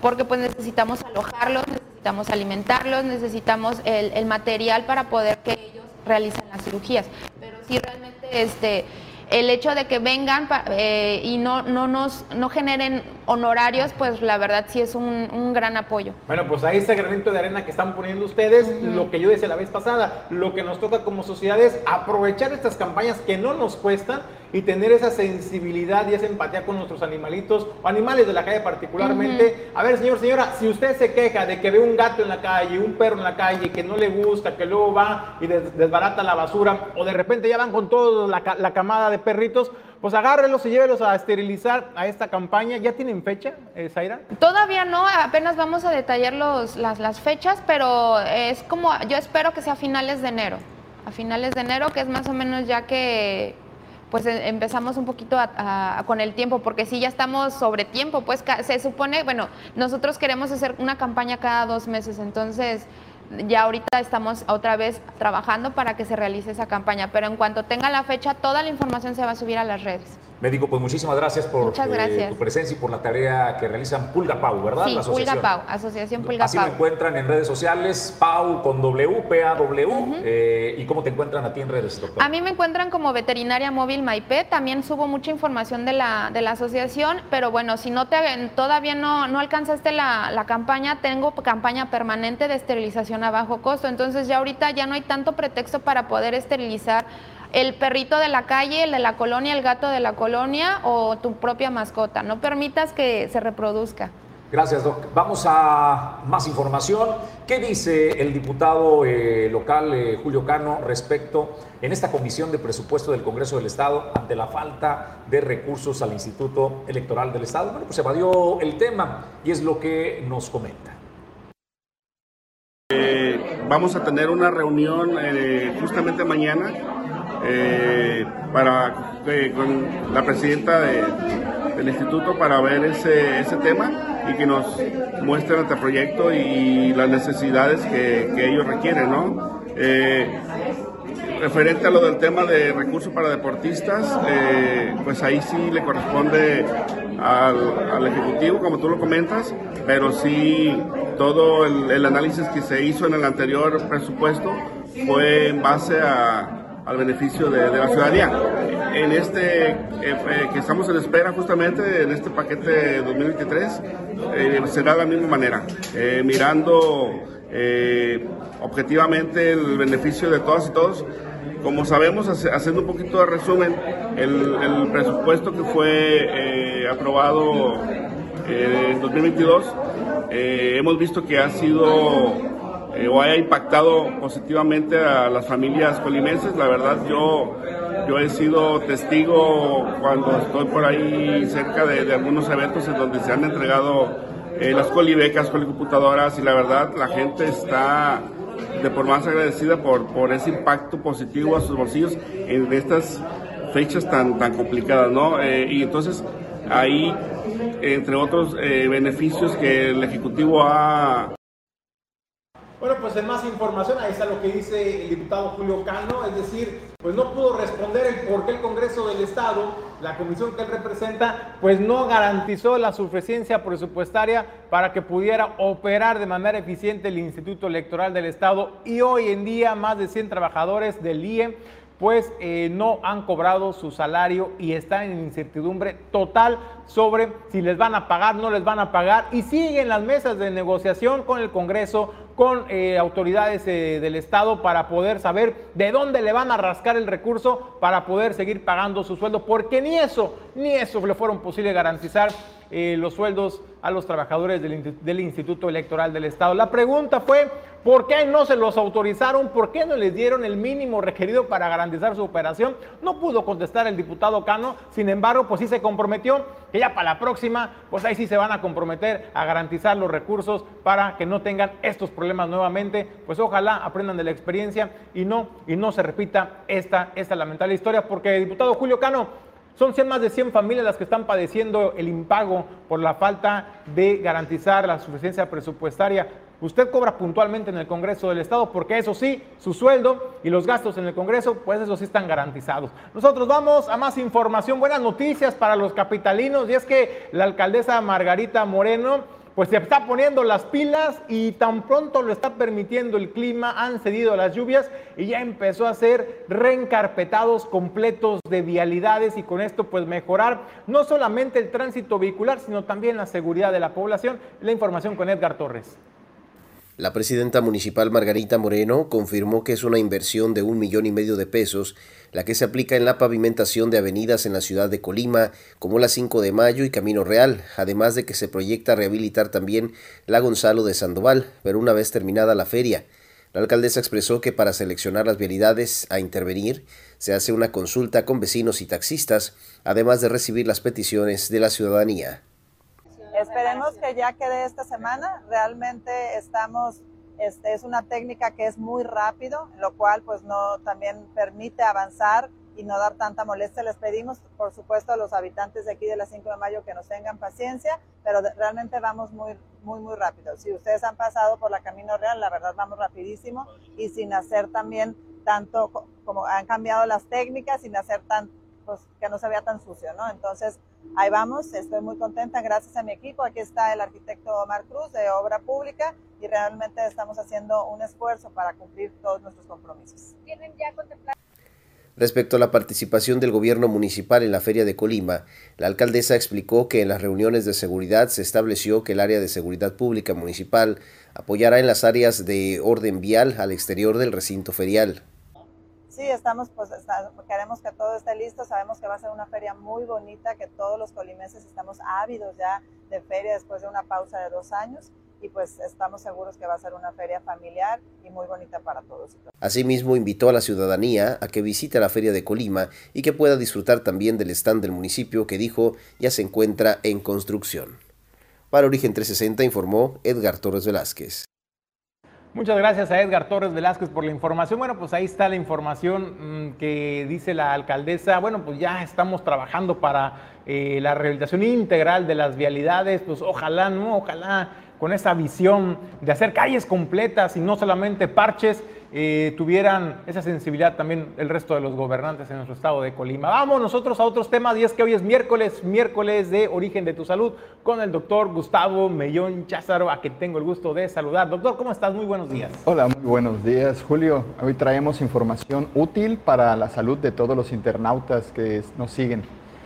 porque pues necesitamos alojarlos, necesitamos alimentarlos, necesitamos el, material para poder que ellos realicen las cirugías. Pero sí realmente este el hecho de que vengan eh, y no, no nos no generen honorarios, pues la verdad sí es un, un gran apoyo. Bueno, pues ahí ese granito de arena que están poniendo ustedes, lo que yo decía la vez pasada, lo que nos toca como sociedad es aprovechar estas campañas que no nos cuestan y tener esa sensibilidad y esa empatía con nuestros animalitos o animales de la calle particularmente. A ver, señor, señora, si usted se queja de que ve un gato en la calle, un perro en la calle, que no le gusta, que luego va y des- desbarata la basura o de repente ya van con toda la, ca- la camada de perritos, pues agárrelos y llévelos a esterilizar a esta campaña. ¿Ya tienen fecha, eh, Zaira? Todavía no, apenas vamos a detallar los, las, las fechas, pero es como, yo espero que sea a finales de enero. A finales de enero, que es más o menos ya que pues eh, empezamos un poquito a- con el tiempo, porque sí ya estamos sobre tiempo, pues se supone, bueno, nosotros queremos hacer una campaña cada dos meses, entonces ya ahorita estamos otra vez trabajando para que se realice esa campaña, pero en cuanto tenga la fecha, toda la información se va a subir a las redes. Médico, pues muchísimas gracias por eh, tu presencia y por la tarea que realizan Pulga Pau, ¿verdad? Sí, La Pulga asociación. Pau, Asociación Pulga Así Pau. me encuentran en redes sociales, Pau con W, P-A-W. eh, ¿Y cómo te encuentran a ti en redes, doctor? A mí me encuentran como veterinaria móvil Maipé, también subo mucha información de la, de la asociación, pero bueno, si no te, todavía no, no alcanzaste la, la campaña, tengo campaña permanente de esterilización a bajo costo, entonces ya ahorita ya no hay tanto pretexto para poder esterilizar el perrito de la calle, el de la colonia, el gato de la colonia o tu propia mascota, no permitas que se reproduzca. Gracias, Doc. Vamos a más información. ¿Qué dice el diputado eh, local eh, Julio Cano respecto en esta comisión de presupuesto del Congreso del Estado ante la falta de recursos al Instituto Electoral del Estado? Bueno, pues evadió el tema y es lo que nos comenta. Eh, vamos a tener una reunión justamente mañana para con la presidenta del instituto para ver ese, ese tema y que nos muestren este proyecto y las necesidades que, ellos requieren, ¿no? Eh, referente a lo del tema de recursos para deportistas, eh, pues ahí sí le corresponde al, Ejecutivo, como tú lo comentas, pero sí todo el análisis que se hizo en el anterior presupuesto fue en base a, al beneficio de, la ciudadanía. En este eh, eh, que estamos en espera justamente, en este paquete 2023, eh, será de la misma manera, mirando objetivamente el beneficio de todas y todos. Como sabemos, haciendo un poquito de resumen, el, el presupuesto que fue aprobado en 2022, hemos visto que ha sido eh, o haya impactado positivamente a las familias colimenses. La verdad, yo, yo he sido testigo cuando estoy por ahí cerca de, algunos eventos en donde se han entregado eh, las colibecas, colicomputadoras y la verdad la gente está de por más agradecida por, por ese impacto positivo a sus bolsillos en estas fechas tan, tan complicadas, ¿no? Eh, y entonces ahí, entre otros beneficios que el Ejecutivo ha bueno, pues en más información, ahí está lo que dice el diputado Julio Cano, es decir, pues no pudo responder el por qué el Congreso del Estado, la comisión que él representa, pues no garantizó la suficiencia presupuestaria para que pudiera operar de manera eficiente el Instituto Electoral del Estado y hoy en día más de 100 trabajadores del IE pues eh, no han cobrado su salario y están en incertidumbre total sobre si les van a pagar, no les van a pagar y siguen las mesas de negociación con el Congreso, con eh, autoridades eh, del Estado para poder saber de dónde le van a rascar el recurso para poder seguir pagando su sueldo, porque ni eso, ni eso le fueron posible garantizar eh, los sueldos a los trabajadores del, Instituto Electoral del Estado. La pregunta fue, ¿por qué no se los autorizaron? ¿Por qué no les dieron el mínimo requerido para garantizar su operación? No pudo contestar el diputado Cano, sin embargo, pues sí se comprometió que ya para la próxima, pues ahí sí se van a comprometer a garantizar los recursos para que no tengan estos problemas nuevamente. Pues ojalá aprendan de la experiencia y no, y no se repita esta, esta lamentable historia, porque diputado Julio Cano son más de 100 familias las que están padeciendo el impago por la falta de garantizar la suficiencia presupuestaria. Usted cobra puntualmente en el Congreso del Estado porque eso sí, su sueldo y los gastos en el Congreso, pues eso sí están garantizados. Nosotros vamos a más información, buenas noticias para los capitalinos y es que la alcaldesa Margarita Moreno pues se está poniendo las pilas y tan pronto lo está permitiendo el clima, han cedido las lluvias y ya empezó a ser reencarpetados completos de vialidades y con esto pues mejorar no solamente el tránsito vehicular, sino también la seguridad de la población. La información con Edgar Torres. La presidenta municipal Margarita Moreno confirmó que es una inversión de un millón y medio de pesos la que se aplica en la pavimentación de avenidas en la ciudad de Colima, como la 5 de Mayo y Camino Real, además de que se proyecta rehabilitar también la Gonzalo de Sandoval, pero una vez terminada la feria. La alcaldesa expresó que para seleccionar las vialidades a intervenir se hace una consulta con vecinos y taxistas, además de recibir las peticiones de la ciudadanía. Esperemos que ya quede esta semana. Realmente estamos, este, es una técnica que es muy rápido, lo cual pues no también permite avanzar y no dar tanta molestia. Les pedimos, por supuesto, a los habitantes de aquí de la 5 de mayo que nos tengan paciencia, pero realmente vamos muy, muy, muy rápido. Si ustedes han pasado por la Camino Real, la verdad vamos rapidísimo y sin hacer también tanto como han cambiado las técnicas, sin hacer tan, pues, que no se vea tan sucio, ¿no? Entonces, ahí vamos, estoy muy contenta gracias a mi equipo. Aquí está el arquitecto Omar Cruz de Obra Pública y realmente estamos haciendo un esfuerzo para cumplir todos nuestros compromisos. ¿Tienen ya contemplado? Respecto a la participación del gobierno municipal en la Feria de Colima, la alcaldesa explicó que en las reuniones de seguridad se estableció que el área de seguridad pública municipal apoyará en las áreas de orden vial al exterior del recinto ferial sí, estamos, pues queremos que todo esté listo, sabemos que va a ser una feria muy bonita, que todos los colimenses estamos ávidos ya de feria después de una pausa de dos años y pues estamos seguros que va a ser una feria familiar y muy bonita para todos. Asimismo, invitó a la ciudadanía a que visite la feria de Colima y que pueda disfrutar también del stand del municipio que dijo ya se encuentra en construcción. Para Origen 360 informó Edgar Torres Velázquez. Muchas gracias a Edgar Torres Velázquez por la información. Bueno, pues ahí está la información mm, que dice la alcaldesa. Bueno, pues ya estamos trabajando para eh, la rehabilitación integral de las vialidades. Pues ojalá, ¿no? Ojalá con esa visión de hacer calles completas y no solamente parches, eh, tuvieran esa sensibilidad también el resto de los gobernantes en nuestro estado de Colima. Vamos nosotros a otros temas y es que hoy es miércoles, miércoles de Origen de tu Salud con el doctor Gustavo Mellón Cházaro, a quien tengo el gusto de saludar. Doctor, ¿cómo estás? Muy buenos días. Hola, muy buenos días, Julio. Hoy traemos información útil para la salud de todos los internautas que nos siguen.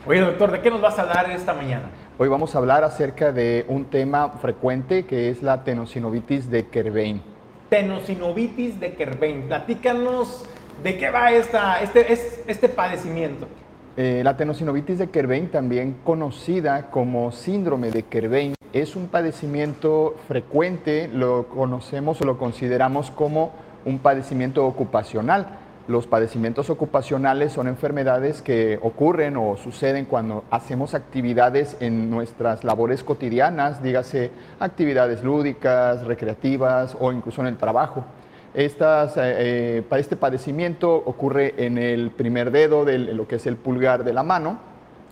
Oye, doctor, ¿de qué nos vas a hablar esta mañana? Hoy vamos a hablar acerca de un tema frecuente que es la tenosinovitis de Kerbein. Tenosinovitis de Kerbein. Platícanos de qué va esta, este, este padecimiento. Eh, la tenosinovitis de Kerbein, también conocida como síndrome de Kerbein, es un padecimiento frecuente, lo conocemos o lo consideramos como un padecimiento ocupacional los padecimientos ocupacionales son enfermedades que ocurren o suceden cuando hacemos actividades en nuestras labores cotidianas, dígase actividades lúdicas, recreativas o incluso en el trabajo. Eh, eh, este padecimiento ocurre en el primer dedo de lo que es el pulgar de la mano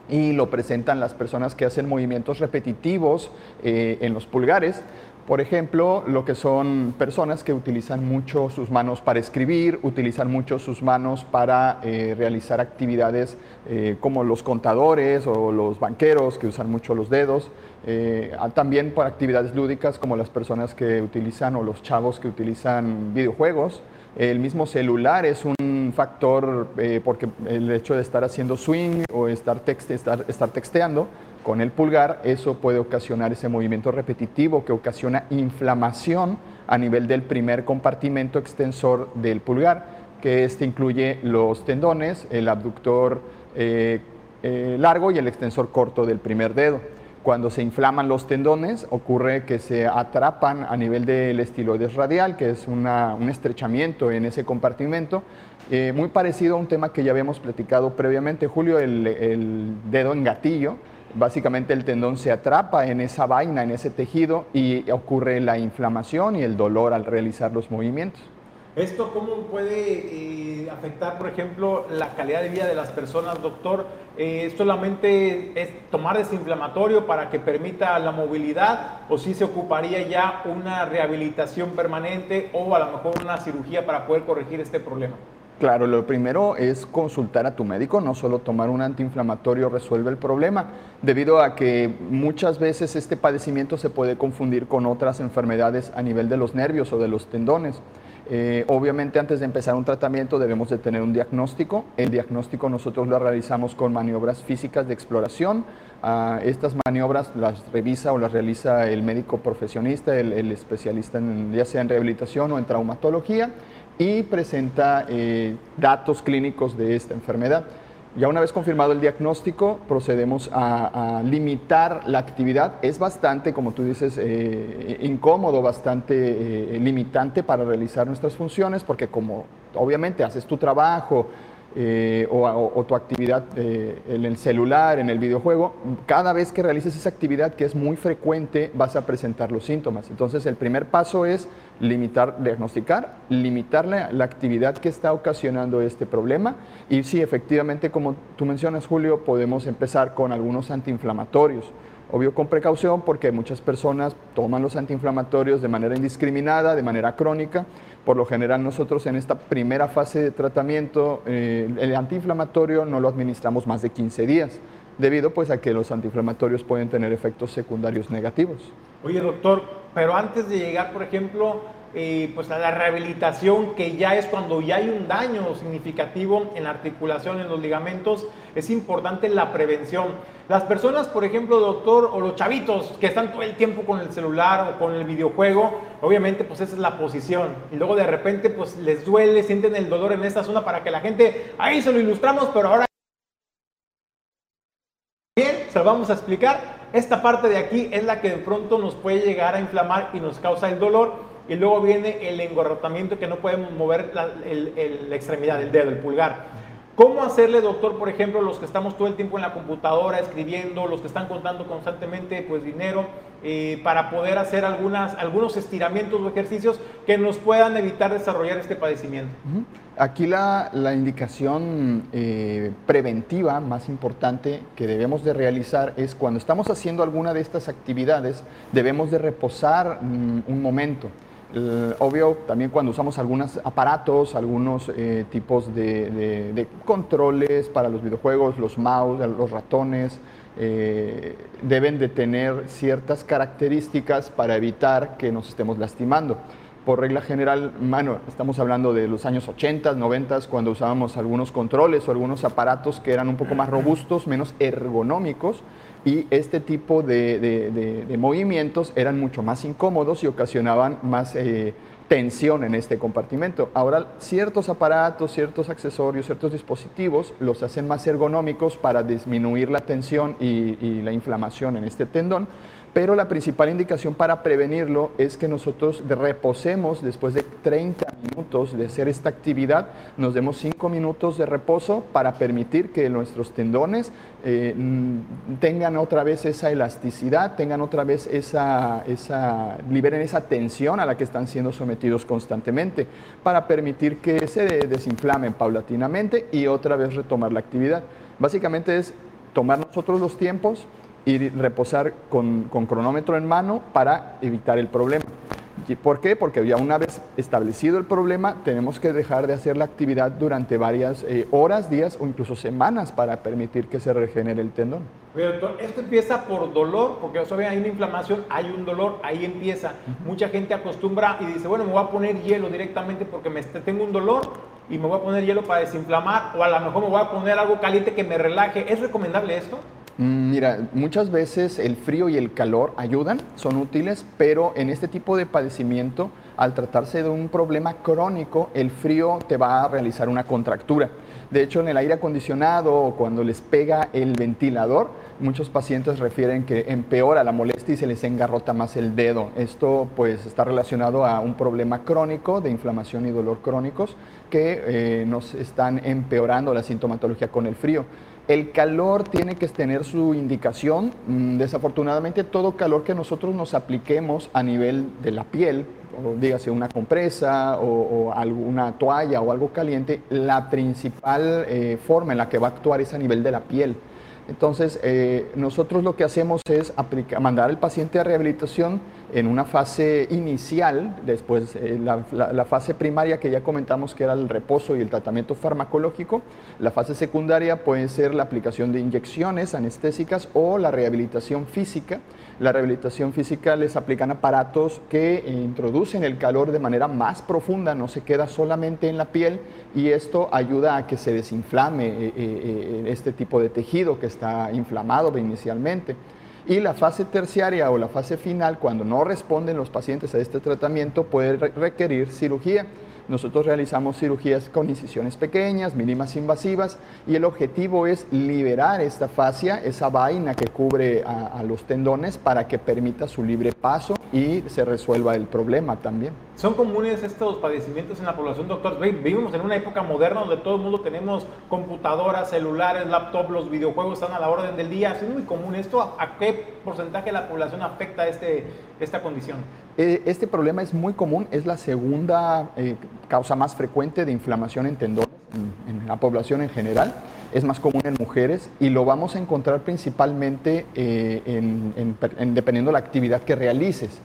y lo presentan las personas que hacen movimientos repetitivos eh, en los pulgares. Por ejemplo, lo que son personas que utilizan mucho sus manos para escribir, utilizan mucho sus manos para eh, realizar actividades eh, como los contadores o los banqueros que usan mucho los dedos. Eh, también para actividades lúdicas como las personas que utilizan o los chavos que utilizan videojuegos. El mismo celular es un factor porque el hecho de estar haciendo swing o estar, estar, estar texteando con el pulgar, eso puede ocasionar ese movimiento repetitivo que ocasiona inflamación a nivel del primer compartimento extensor del pulgar, que este incluye los tendones, el abductor eh, eh, largo y el extensor corto del primer dedo. Cuando se inflaman los tendones, ocurre que se atrapan a nivel del estiloides radial, que es un estrechamiento en ese compartimento, eh, muy parecido a un tema que ya habíamos platicado previamente, Julio, el, el dedo en gatillo, Básicamente el tendón se atrapa en esa vaina, en ese tejido y ocurre la inflamación y el dolor al realizar los movimientos. ¿Esto cómo puede eh, afectar, por ejemplo, la calidad de vida de las personas, doctor? Eh, ¿Solamente es tomar desinflamatorio para que permita la movilidad o si se ocuparía ya una rehabilitación permanente o a lo mejor una cirugía para poder corregir este problema? Claro, lo primero es consultar a tu médico, no solo tomar un antiinflamatorio resuelve el problema, debido a que muchas veces este padecimiento se puede confundir con otras enfermedades a nivel de los nervios o de los tendones. Eh, obviamente antes de empezar un tratamiento debemos de tener un diagnóstico. El diagnóstico nosotros lo realizamos con maniobras físicas de exploración. Ah, estas maniobras las revisa o las realiza el médico profesionista, el, especialista en, ya sea en rehabilitación o en traumatología y presenta eh, datos clínicos de esta enfermedad. Ya una vez confirmado el diagnóstico, procedemos a, limitar la actividad. Es bastante, como tú dices, eh, incómodo, bastante eh, limitante para realizar nuestras funciones, porque como obviamente haces tu trabajo, eh, o, tu actividad eh, en el celular, en el videojuego, cada vez que realices esa actividad que es muy frecuente vas a presentar los síntomas. Entonces el primer paso es limitar, diagnosticar, limitar la, la actividad que está ocasionando este problema y sí, efectivamente, como tú mencionas, Julio, podemos empezar con algunos antiinflamatorios. Obvio con precaución porque muchas personas toman los antiinflamatorios de manera indiscriminada, de manera crónica. Por lo general nosotros en esta primera fase de tratamiento eh, el antiinflamatorio no lo administramos más de 15 días, debido pues a que los antiinflamatorios pueden tener efectos secundarios negativos. Oye doctor, pero antes de llegar por ejemplo eh, pues a la rehabilitación, que ya es cuando ya hay un daño significativo en la articulación, en los ligamentos, es importante la prevención. Las personas, por ejemplo, doctor, o los chavitos que están todo el tiempo con el celular o con el videojuego, obviamente pues esa es la posición. Y luego de repente pues les duele, sienten el dolor en esta zona para que la gente, ahí se lo ilustramos, pero ahora... Bien, se lo vamos a explicar Esta parte de aquí es la que de pronto nos puede llegar a inflamar y nos causa el dolor. Y luego viene el engorrotamiento que no podemos mover la, la extremidad, el dedo, el pulgar. ¿Cómo hacerle, doctor, por ejemplo, los que estamos todo el tiempo en la computadora escribiendo, los que están contando constantemente pues, dinero, eh, para poder hacer algunas, algunos estiramientos o ejercicios que nos puedan evitar desarrollar este padecimiento? Aquí la, la indicación eh, preventiva más importante que debemos de realizar es cuando estamos haciendo alguna de estas actividades, debemos de reposar mm, un momento obvio, también cuando usamos algunos aparatos, algunos eh, tipos de, controles para los videojuegos, los mouse, los ratones, eh, deben de tener ciertas características para evitar que nos estemos lastimando. Por regla general, bueno, estamos hablando de los años 80, 90, cuando usábamos algunos controles o algunos aparatos que eran un poco más robustos, menos ergonómicos, y este tipo de, movimientos eran mucho más incómodos y ocasionaban más eh, tensión en este compartimento. Ahora ciertos aparatos, ciertos accesorios, ciertos dispositivos los hacen más ergonómicos para disminuir la tensión y la inflamación en este tendón pero la principal indicación para prevenirlo es que nosotros reposemos después de 30 minutos de hacer esta actividad, nos demos 5 minutos de reposo para permitir que nuestros tendones eh, tengan otra vez esa elasticidad, tengan otra vez esa, esa, liberen esa tensión a la que están siendo sometidos constantemente, para permitir que se desinflamen paulatinamente y otra vez retomar la actividad. Básicamente es tomar nosotros los tiempos, y reposar con, cronómetro en mano para evitar el problema. ¿Por qué? Porque ya una vez establecido el problema, tenemos que dejar de hacer la actividad durante varias eh, horas, días o incluso semanas para permitir que se regenere el tendón. doctor, esto empieza por dolor, porque hay una inflamación, hay un dolor, ahí empieza. Mucha gente acostumbra y dice, bueno, me voy a poner hielo directamente porque me, tengo un dolor y me voy a poner hielo para desinflamar, o a lo mejor me voy a poner algo caliente que me relaje. ¿Es recomendable esto? Mm, mira, muchas veces el frío y el calor ayudan, son útiles, pero en este tipo de padecimiento, al tratarse de un problema crónico, el frío te va a realizar una contractura. De hecho, en el aire acondicionado o cuando les pega el ventilador, muchos pacientes refieren que empeora la molestia y se les engarrota más el dedo. Esto pues está relacionado a un problema crónico de inflamación y dolor crónicos que eh, nos están empeorando la sintomatología con el frío. El calor tiene que tener su indicación. Mm, desafortunadamente, todo calor que nosotros nos apliquemos a nivel de la piel, o dígase una compresa o, alguna toalla o algo caliente, la principal eh, forma en la que va a actuar es a nivel de la piel. Entonces, eh, nosotros lo que hacemos es mandar al paciente a rehabilitación en una fase inicial, después eh, la, fase primaria que ya comentamos que era el reposo y el tratamiento farmacológico, la fase secundaria puede ser la aplicación de inyecciones anestésicas o la rehabilitación física. La rehabilitación física les aplican aparatos que introducen el calor de manera más profunda, no se queda solamente en la piel y esto ayuda a que se desinflame eh, eh, este tipo de tejido que está inflamado inicialmente. Y la fase terciaria o la fase final, cuando no responden los pacientes a este tratamiento, puede requerir cirugía. Nosotros realizamos cirugías con incisiones pequeñas, mínimas invasivas, y el objetivo es liberar esta fascia, esa vaina que cubre a, los tendones, para que permita su libre paso y se resuelva el problema también. ¿Son comunes estos padecimientos en la población, doctor? Vivimos en una época moderna donde todo el mundo tenemos computadoras, celulares, laptops, los videojuegos están a la orden del día. ¿Es muy común esto? ¿A qué porcentaje de la población afecta este, esta condición? Eh, este problema es muy común, es la segunda eh, causa más frecuente de inflamación en tendones en, la población en general. Es más común en mujeres y lo vamos a encontrar principalmente eh, en, dependiendo de la actividad que realices.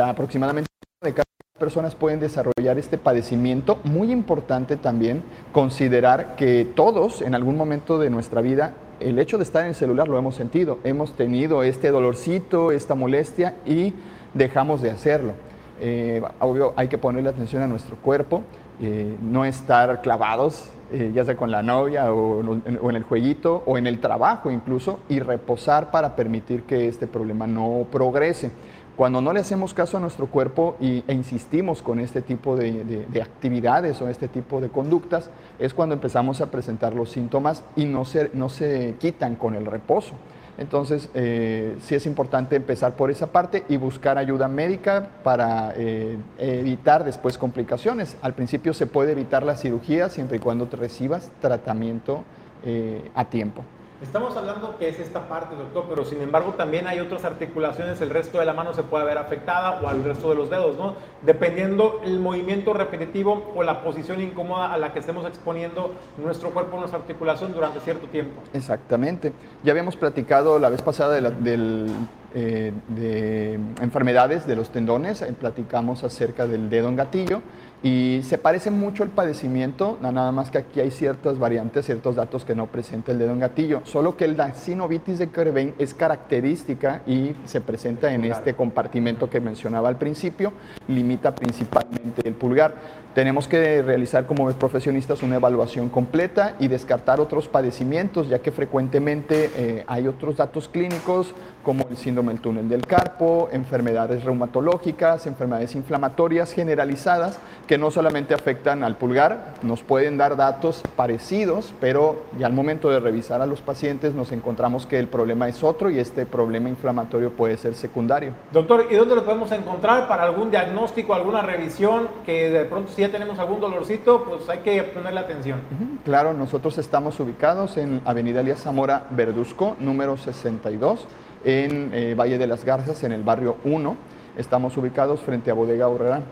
Aproximadamente de cada personas pueden desarrollar este padecimiento. Muy importante también considerar que todos en algún momento de nuestra vida el hecho de estar en el celular lo hemos sentido, hemos tenido este dolorcito, esta molestia y dejamos de hacerlo. Eh, obvio, hay que ponerle atención a nuestro cuerpo, eh, no estar clavados, eh, ya sea con la novia o, o, en el jueguito o en el trabajo incluso, y reposar para permitir que este problema no progrese. Cuando no le hacemos caso a nuestro cuerpo y, e insistimos con este tipo de, actividades o este tipo de conductas, es cuando empezamos a presentar los síntomas y no se, no se quitan con el reposo. Entonces, eh, sí es importante empezar por esa parte y buscar ayuda médica para eh, evitar después complicaciones. Al principio se puede evitar la cirugía siempre y cuando te recibas tratamiento eh, a tiempo. Estamos hablando que es esta parte, doctor, pero sin embargo también hay otras articulaciones, el resto de la mano se puede ver afectada o al resto de los dedos, ¿no? Dependiendo el movimiento repetitivo o la posición incómoda a la que estemos exponiendo nuestro cuerpo, nuestra articulación durante cierto tiempo. Exactamente. Ya habíamos platicado la vez pasada de, eh, de enfermedades de los tendones, platicamos acerca del dedo en gatillo y se parece mucho el padecimiento, nada más que aquí hay ciertas variantes, ciertos datos que no presenta el dedo en gatillo. Solo que la sinovitis de Kerbein es característica y se presenta en este compartimento que mencionaba al principio, limita principalmente el pulgar. Tenemos que realizar como profesionistas una evaluación completa y descartar otros padecimientos, ya que frecuentemente eh, hay otros datos clínicos como el síndrome del túnel del carpo, enfermedades reumatológicas, enfermedades inflamatorias generalizadas que no solamente afectan al pulgar, nos pueden dar datos parecidos, pero ya al momento de revisar a los pacientes nos encontramos que el problema es otro y este problema inflamatorio puede ser secundario. Doctor, ¿y dónde lo podemos encontrar para algún diagnóstico, alguna revisión que de pronto ya tenemos algún dolorcito, pues hay que ponerle atención? Claro, nosotros estamos ubicados en Avenida Elías Zamora Verduzco, número 62 en eh, Valle de las Garzas, en el barrio 1. Estamos ubicados frente a Bodega Horrera.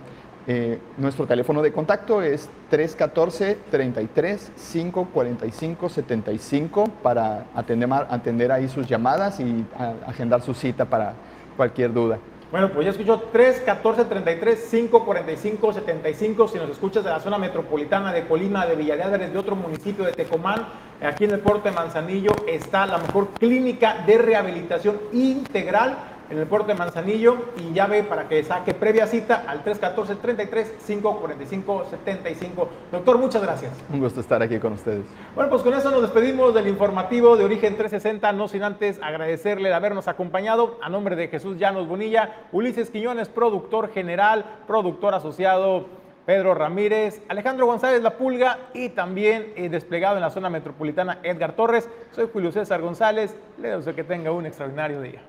Eh, nuestro teléfono de contacto es 314-33-545-75 para atender, atender ahí sus llamadas y agendar su cita para cualquier duda. Bueno, pues ya escuchó 314 33 545 75. Si nos escuchas de la zona metropolitana de Colima, de Villaládres, de otro municipio de Tecomán, aquí en el puerto de Manzanillo está la mejor clínica de rehabilitación integral en el puerto de Manzanillo y llave para que saque previa cita al 314-33-545-75. Doctor, muchas gracias. Un gusto estar aquí con ustedes. Bueno, pues con eso nos despedimos del informativo de Origen 360, no sin antes agradecerle de habernos acompañado a nombre de Jesús Llanos Bonilla, Ulises Quiñones, productor general, productor asociado. Pedro Ramírez, Alejandro González La Pulga y también eh, desplegado en la zona metropolitana Edgar Torres. Soy Julio César González. Le deseo que tenga un extraordinario día.